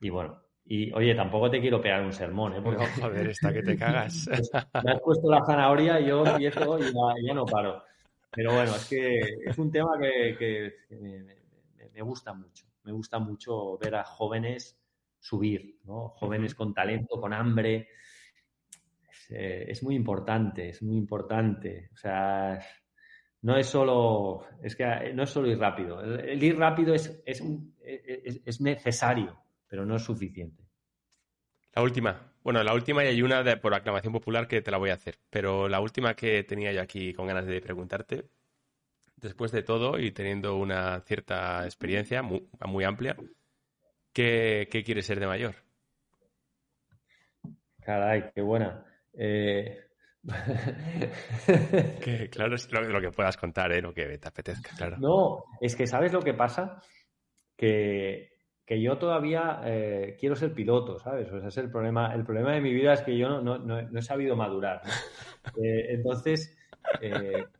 Y bueno, y oye, tampoco te quiero pegar un sermón, ¿eh? Porque... No, joder, está que te cagas. me has puesto la zanahoria y yo empiezo y ya no paro. Pero bueno, es que es un tema que, me, gusta mucho. Me gusta mucho ver a jóvenes subir, ¿no? Jóvenes con talento, con hambre. Eh, es, muy importante, es muy importante. O sea, no es solo, es que no es solo ir rápido. El, ir rápido es, es, es, necesario, pero no es suficiente. La última. Bueno, la última y hay una de, por aclamación popular que te la voy a hacer. Pero la última que tenía yo aquí con ganas de preguntarte, después de todo y teniendo una cierta experiencia muy, amplia, ¿qué, quieres ser de mayor? Caray, qué buena. Eh, claro, es lo, que puedas contar, ¿eh? lo que te apetezca, claro. No, es que ¿sabes lo que pasa? Que que yo todavía eh, quiero ser piloto, ¿sabes? O sea, es el problema. El problema de mi vida es que yo no, he sabido madurar. Entonces,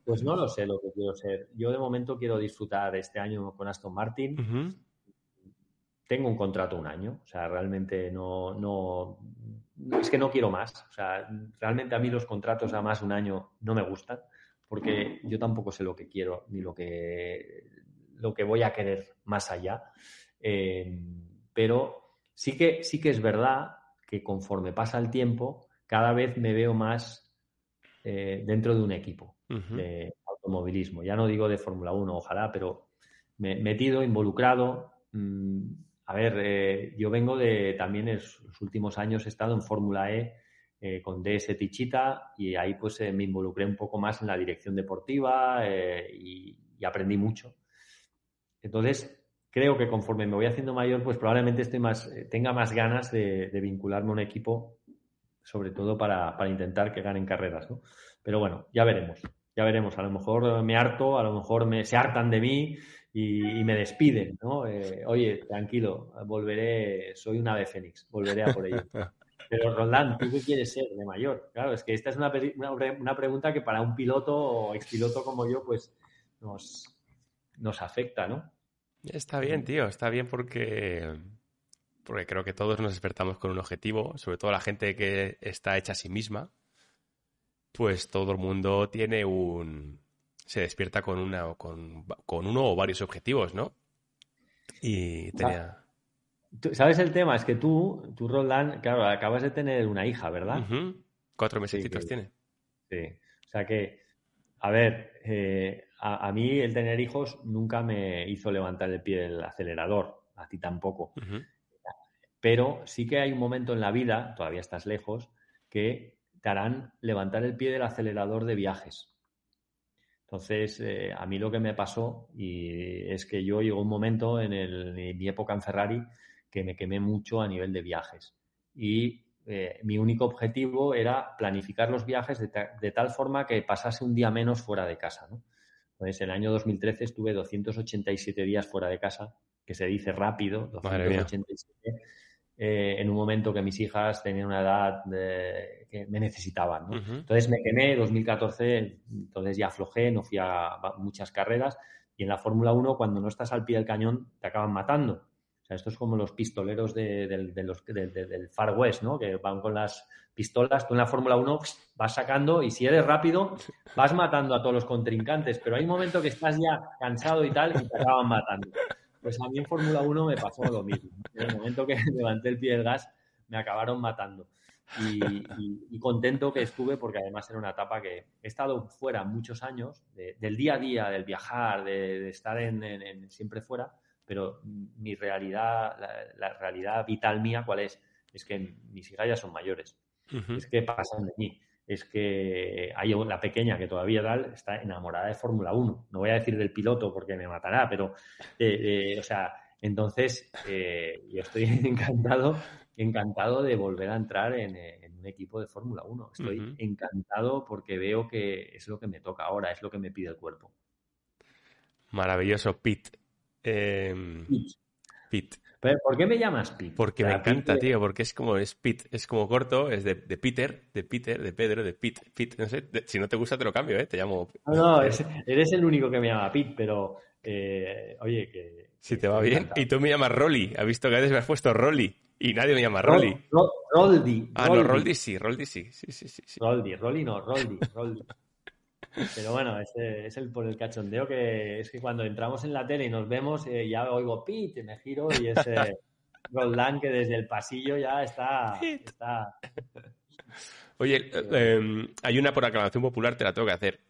pues no lo sé lo que quiero ser. Yo de momento quiero disfrutar este año con Aston Martin. Tengo un contrato un año, o sea, realmente no, no, es que no quiero más. O sea, realmente a mí los contratos a más un año no me gustan, porque yo tampoco sé lo que quiero ni lo que, lo que voy a querer más allá. Eh, pero sí que, sí que es verdad que conforme pasa el tiempo, cada vez me veo más eh, dentro de un equipo de automovilismo. Ya no digo de Fórmula 1, ojalá, pero me, metido, involucrado. Mm, a ver, eh, yo vengo de también en los últimos años he estado en Fórmula E con DS Tichita y ahí pues me involucré un poco más en la dirección deportiva y, y aprendí mucho. Entonces, creo que conforme me voy haciendo mayor, pues probablemente esté más, eh, tenga más ganas de, vincularme a un equipo, sobre todo para, intentar que ganen carreras, ¿no? Pero bueno, ya veremos, ya veremos. A lo mejor me harto, a lo mejor me, se hartan de mí y, me despiden, ¿no? Eh, oye, tranquilo, volveré, soy una ave fénix, volveré a por ello. Pero Roland, ¿tú qué quieres ser de mayor? Claro, es que esta es una, una, pregunta que para un piloto o expiloto como yo, pues nos, nos afecta, ¿no? Está bien, tío, está bien porque, porque creo que todos nos despertamos con un objetivo, sobre todo la gente que está hecha a sí misma, pues todo el mundo tiene un... se despierta con, una, con, con uno o varios objetivos, ¿no? Y tenía... ¿Sabes el tema? Es que tú, tú, Roland, claro, acabas de tener una hija, ¿verdad? Cuatro meses tiene. Sí. O sea que, a ver, eh, a, mí el tener hijos nunca me hizo levantar el pie del acelerador, a ti tampoco. Pero sí que hay un momento en la vida, todavía estás lejos, que te harán levantar el pie del acelerador de viajes. Entonces, eh, a mí lo que me pasó y es que yo llegó un momento en, mi época en Ferrari que me quemé mucho a nivel de viajes. Y eh, mi único objetivo era planificar los viajes de, de, tal forma que pasase un día menos fuera de casa. ¿no? Entonces, en el año 2013 estuve 287 días fuera de casa, que se dice rápido, 287, eh, en un momento que mis hijas tenían una edad que me necesitaban. Entonces me quemé 2014, entonces ya aflojé, no fui a muchas carreras y en la Fórmula 1 cuando no estás al pie del cañón te acaban matando. O sea, esto es como los pistoleros del Far West, ¿no? Que van con las pistolas, tú en la Fórmula 1 vas sacando y si eres rápido vas matando a todos los contrincantes, pero hay un momento que estás ya cansado y tal y te acaban matando. Pues a mí en Fórmula 1 me pasó lo mismo. En el momento que levanté el pie del gas me acabaron matando. y, contento que estuve porque además era una etapa que he estado fuera muchos años, del día a día, del viajar, de, estar en, siempre fuera, pero mi realidad, la, realidad vital mía, ¿cuál es? Es que mis hijas ya son mayores, es que pasan de mí es que hay la pequeña que todavía tal está enamorada de Fórmula 1. No voy a decir del piloto porque me matará, pero, eh, eh, o sea, entonces eh, yo estoy encantado, encantado de volver a entrar en, un equipo de Fórmula 1. Estoy encantado porque veo que es lo que me toca ahora, es lo que me pide el cuerpo. Maravilloso, Pete. Pete. Pete. ¿Por qué me llamas Pete? Porque me encanta, tío, porque es como, es Pete, es como corto, es de, Peter, de Peter, de Pedro, de Pete, Pete, no sé, si no te gusta te lo cambio, ¿eh? Te llamo... No, no, eres el único que me llama Pete, pero, eh, oye, que... Si te va bien. Y tú me llamas Rolly, ha visto que a veces me has puesto Rolly, y nadie me llama Rolly. Roldi. Ah, no, Roldi sí, Roldi sí, sí, sí, sí. Roldi, Rolly no, Roldi, Roldi. Pero bueno, ese es el por el cachondeo que es que cuando entramos en la tele y nos vemos, eh, ya oigo Pete, me giro y ese Roldán que desde el pasillo ya está. Oye, em, hay una por aclamación popular, te la tengo que hacer.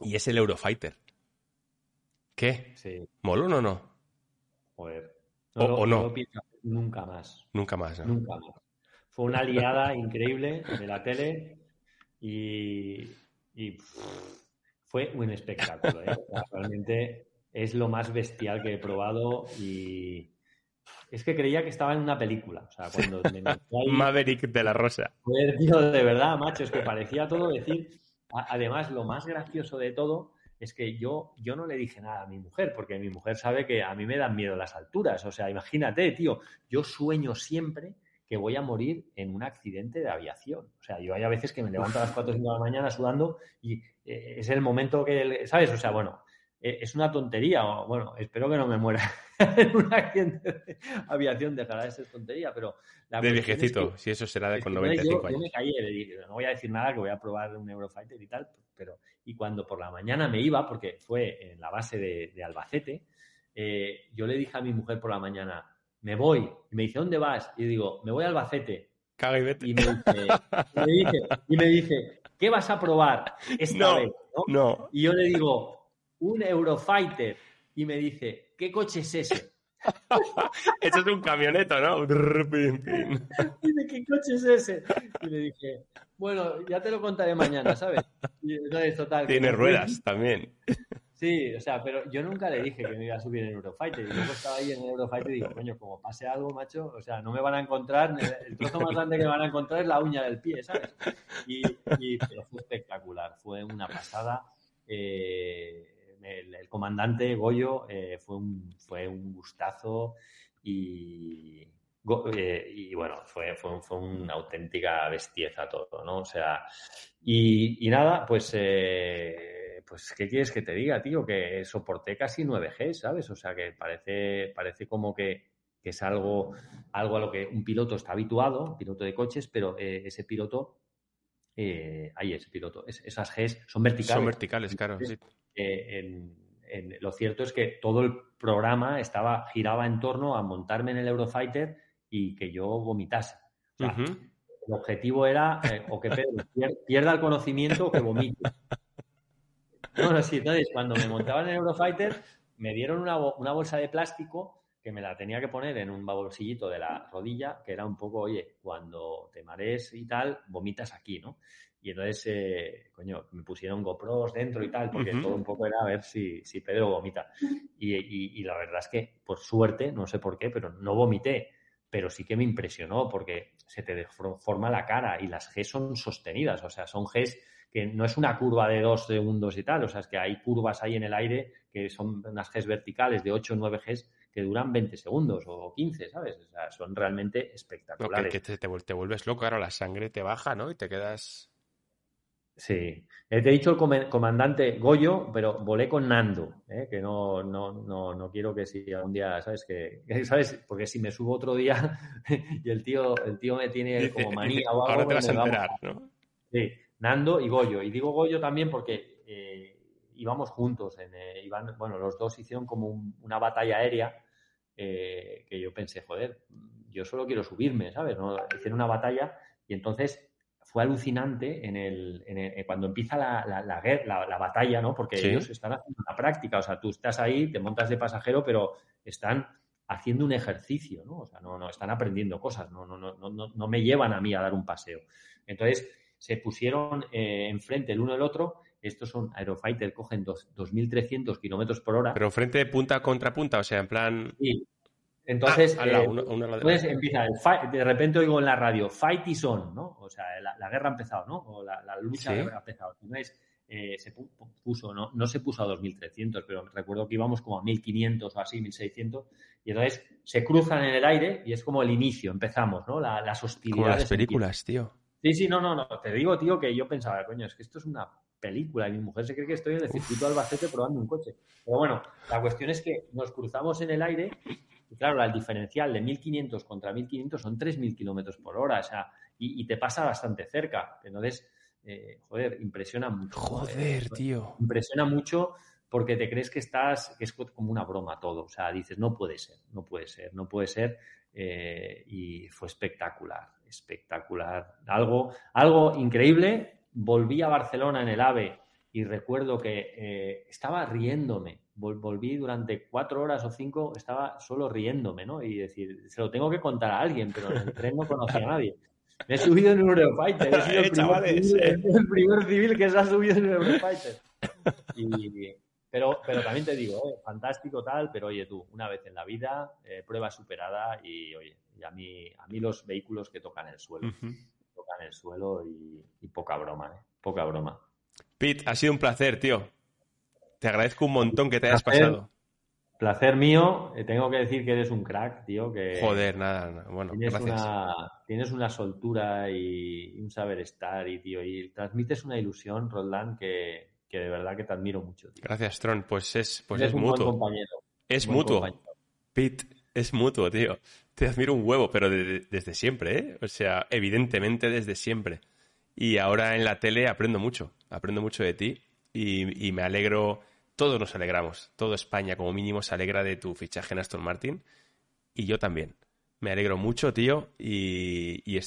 Y es el Eurofighter. ¿Qué? Sí. ¿Molón o no? Joder. o, no. nunca más. Nunca más. Nunca más. Fue una liada increíble de la tele y y fue un espectáculo. ¿eh? realmente es lo más bestial que he probado y es que creía que estaba en una película. O sea, cuando Maverick de la Rosa. de verdad, macho, es que parecía todo decir. Además, lo más gracioso de todo es que yo, yo no le dije nada a mi mujer, porque mi mujer sabe que a mí me dan miedo las alturas. O sea, imagínate, tío, yo sueño siempre que voy a morir en un accidente de aviación. O sea, yo hay a veces que me levanto a las 4 o 5 de la mañana sudando y eh, es el momento que, ¿sabes? O sea, bueno, eh, es una tontería. Bueno, espero que no me muera en un accidente de aviación, dejará de ser tontería, pero... de viejecito, si eso será de con 95 años. Yo me caí, le dije, no voy a decir nada, que voy a probar un Eurofighter y tal, pero... Y cuando por la mañana me iba, porque fue en la base de, Albacete, eh, yo le dije a mi mujer por la mañana, me voy. Y me dice, ¿dónde vas? Y digo, me voy a Albacete. Caga y vete. Y me dice, y me dice, ¿qué vas a probar esta vez? ¿no? Y yo le digo, un Eurofighter. Y me dice, ¿qué coche es ese? Eso es un camioneto, ¿no? Dice, ¿qué coche es ese? Y le dije, bueno, ya te lo contaré mañana, ¿sabes? Y entonces, total. Tiene ruedas también. Sí, o sea, pero yo nunca le dije que me iba a subir en Eurofighter. Y luego estaba ahí en Eurofighter y digo, coño, como pase algo, macho, o sea, no me van a encontrar, el trozo más grande que me van a encontrar es la uña del pie, ¿sabes? Y, pero fue espectacular, fue una pasada. Eh, el, comandante Goyo eh, fue, un, fue un gustazo y, eh, y bueno, fue, fue, fue, una auténtica bestieza todo, ¿no? O sea, y, y nada, pues pues, ¿qué quieres que te diga, tío? Que soporté casi 9G, ¿sabes? O sea, que parece, parece como que, es algo, algo a lo que un piloto está habituado, piloto de coches, pero eh, ese piloto, eh, ahí ese piloto, esas Gs son verticales. Son verticales, claro. Sí. Eh, lo cierto es que todo el programa estaba, giraba en torno a montarme en el Eurofighter y que yo vomitase. El objetivo era o que Pedro pierda el conocimiento o que vomite. No, sí, entonces cuando me montaba en el Eurofighter me dieron una, bolsa de plástico que me la tenía que poner en un bolsillito de la rodilla, que era un poco, oye, cuando te marees y tal, vomitas aquí, ¿no? Y entonces, eh, coño, me pusieron GoPros dentro y tal, porque todo un poco era a ver si, si Pedro vomita. Y, y, la verdad es que, por suerte, no sé por qué, pero no vomité, pero sí que me impresionó porque se te deforma la cara y las G son sostenidas, o sea, son Gs que no es una curva de dos segundos y tal, o sea, es que hay curvas ahí en el aire que son unas Gs verticales de 8 o 9 Gs que duran 20 segundos o 15, ¿sabes? O sea, son realmente espectaculares. que, te, te, vuelves loco, ahora la sangre te baja, ¿no? Y te quedas... Sí. Eh, te he dicho el comandante Goyo, pero volé con Nando, ¿eh? que no, no, no, no quiero que si algún día, ¿sabes? Que, ¿sabes? Porque si me subo otro día y el tío, el tío me tiene como manía o algo... Ahora te vas a enterar, ¿no? Sí. Nando y Goyo. Y digo Goyo también porque eh, íbamos juntos. En, eh, bueno, los dos hicieron como una batalla aérea eh, que yo pensé, joder, yo solo quiero subirme, ¿sabes? ¿No? Hicieron una batalla Y entonces fue alucinante en el, en cuando empieza la, la, la, la, batalla, ¿no? Porque ellos están haciendo una práctica, o sea, tú estás ahí, te montas de pasajero, pero están haciendo un ejercicio, ¿no? O sea, no, no, están aprendiendo cosas, no, no, no, no, no me llevan a mí a dar un paseo. Entonces, se pusieron eh, enfrente el uno del otro. Estos son Aerofighter, cogen 2.300 kilómetros por hora. Pero frente punta contra punta, o sea, en plan. Sí. Entonces, ah, eh, empieza el fight, de repente oigo en la radio, fight is on, ¿no? O sea, la, guerra ha empezado, ¿no? O la, lucha ha empezado. Entonces, eh, se puso, ¿no? no se puso a 2.300, pero recuerdo que íbamos como a 1.500 o así, 1.600, y entonces se cruzan en el aire y es como el inicio, empezamos, ¿no? las hostilidades. Como las películas, tío. Sí, sí, no, no, no. Te digo, tío, que yo pensaba, coño, es que esto es una película y mi mujer se cree que estoy en el circuito Albacete probando un coche. Pero bueno, la cuestión es que nos cruzamos en el aire y claro, el diferencial de 1500 contra 1500 son 3000 kilómetros por hora, o sea, y, te pasa bastante cerca. Entonces, eh, joder, impresiona mucho. Joder, tío. Impresiona mucho porque te crees que estás, que es como una broma todo. O sea, dices, no puede ser, no puede ser, no puede ser. Eh, y fue espectacular, espectacular. Algo, algo increíble. Volví a Barcelona en el AVE y recuerdo que eh, estaba riéndome. volví durante cuatro horas o cinco, estaba solo riéndome, ¿no? Y decir, se lo tengo que contar a alguien, pero en el tren no conocía a nadie. Me he subido en un Eurofighter, he sido el, primer, civil, el primer civil que se ha subido en un Eurofighter. Y, pero, pero también te digo, eh, fantástico tal, pero oye tú, una vez en la vida, eh, prueba superada y oye, a mí, a mí los vehículos que tocan el suelo, tocan el suelo y, poca broma, ¿eh? Poca broma. Pete, ha sido un placer, tío. Te agradezco un montón que te hayas pasado. Placer mío, eh, tengo que decir que eres un crack, tío. Que Joder, nada, bueno, tienes Una, tienes una soltura y un saber estar y, tío, y transmites una ilusión, Roland, que, que de verdad que te admiro mucho. Gracias, Tron. Pues es, pues es mutuo. Es mutuo. Pete, es mutuo, tío. Te admiro un huevo, pero desde siempre, ¿eh? O sea, evidentemente desde siempre. Y ahora en la tele aprendo mucho. Aprendo mucho de ti y, me alegro. Todos nos alegramos. Todo España, como mínimo, se alegra de tu fichaje en Aston Martin. Y yo también. Me alegro mucho, tío. Y, y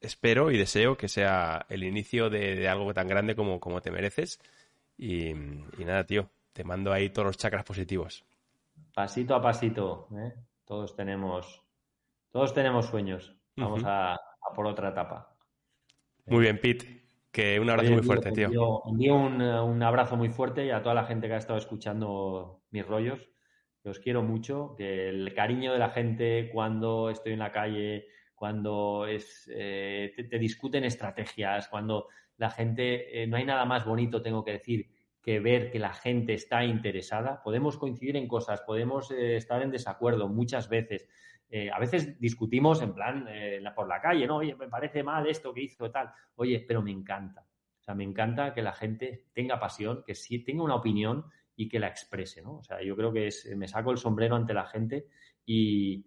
espero y deseo que sea el inicio de, algo tan grande como, como te mereces. Y, nada, tío, te mando ahí todos los chakras positivos. Pasito a pasito, ¿eh? todos tenemos, todos tenemos sueños. Vamos a, por otra etapa. Muy bien, Pete. Que un abrazo muy fuerte, tío. Envío, un, un, abrazo muy fuerte y a toda la gente que ha estado escuchando mis rollos. Que os quiero mucho. Que el cariño de la gente cuando estoy en la calle, cuando es, eh, te, discuten estrategias, cuando la gente, eh, no hay nada más bonito, tengo que decir, que ver que la gente está interesada. Podemos coincidir en cosas, podemos eh, estar en desacuerdo muchas veces. a veces discutimos en plan por la calle, ¿no? Oye, me parece mal esto que hizo tal. Oye, pero me encanta. O sea, me encanta que la gente tenga pasión, que sí tenga una opinión y que la exprese, ¿no? O sea, yo creo que es, me saco el sombrero ante la gente y,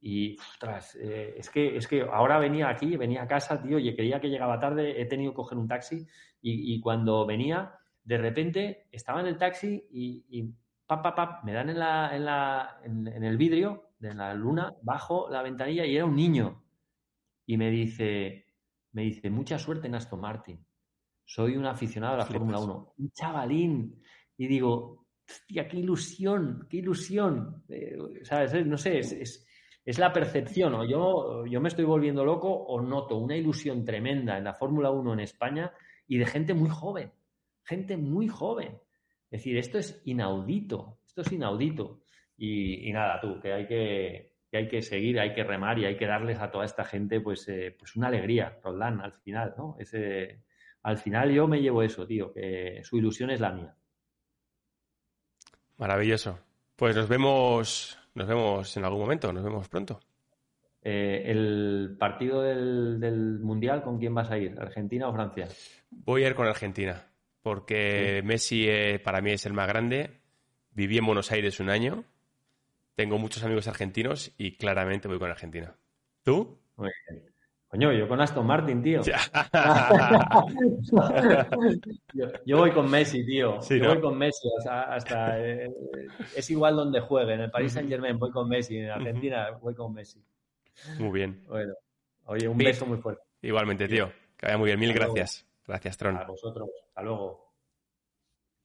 y, ostras, eh, es, que, es que ahora venía aquí, venía a casa, tío, y creía que llegaba tarde, he tenido que coger un taxi y, cuando venía, de repente estaba en el taxi y, y pap, pap, pap, me dan en, la, en, la, en, el vidrio de la luna, bajo la ventanilla y era un niño. Y me dice, me dice, mucha suerte en Aston Martin. Soy un aficionado a la Fórmula 1. Un chavalín. Y digo, hostia, qué ilusión, qué ilusión. Eh, ¿Sabes? No sé, es es la percepción, o yo, yo me estoy volviendo loco o noto una ilusión tremenda en la Fórmula 1 en España y de gente muy joven, gente muy joven. Es decir, esto es inaudito, esto es inaudito. Y, nada, tú, que hay que, hay que seguir, hay que remar y hay que darles a toda esta gente pues, eh, pues una alegría, Roldán, al final, ¿no? Ese, al final yo me llevo eso, tío, que su ilusión es la mía. Maravilloso. Pues nos vemos nos vemos en algún momento, nos vemos pronto. Eh, ¿El partido del, Mundial con quién vas a ir? ¿Argentina o Francia? Voy a ir con Argentina, porque Messi eh, para mí es el más grande. Viví en Buenos Aires un año, tengo muchos amigos argentinos y claramente voy con Argentina. ¿Tú? Muy bien. Coño, yo con Aston Martin, tío. yo, voy con Messi, tío. yo voy con Messi. hasta eh, es igual donde juegue. En el Paris Saint Germain voy con Messi. En Argentina voy con Messi. Muy bien. Bueno, Oye, un beso muy fuerte. Igualmente, tío. Que vaya muy bien. Mil Hasta gracias. Gracias, Tron. A vosotros. Hasta luego.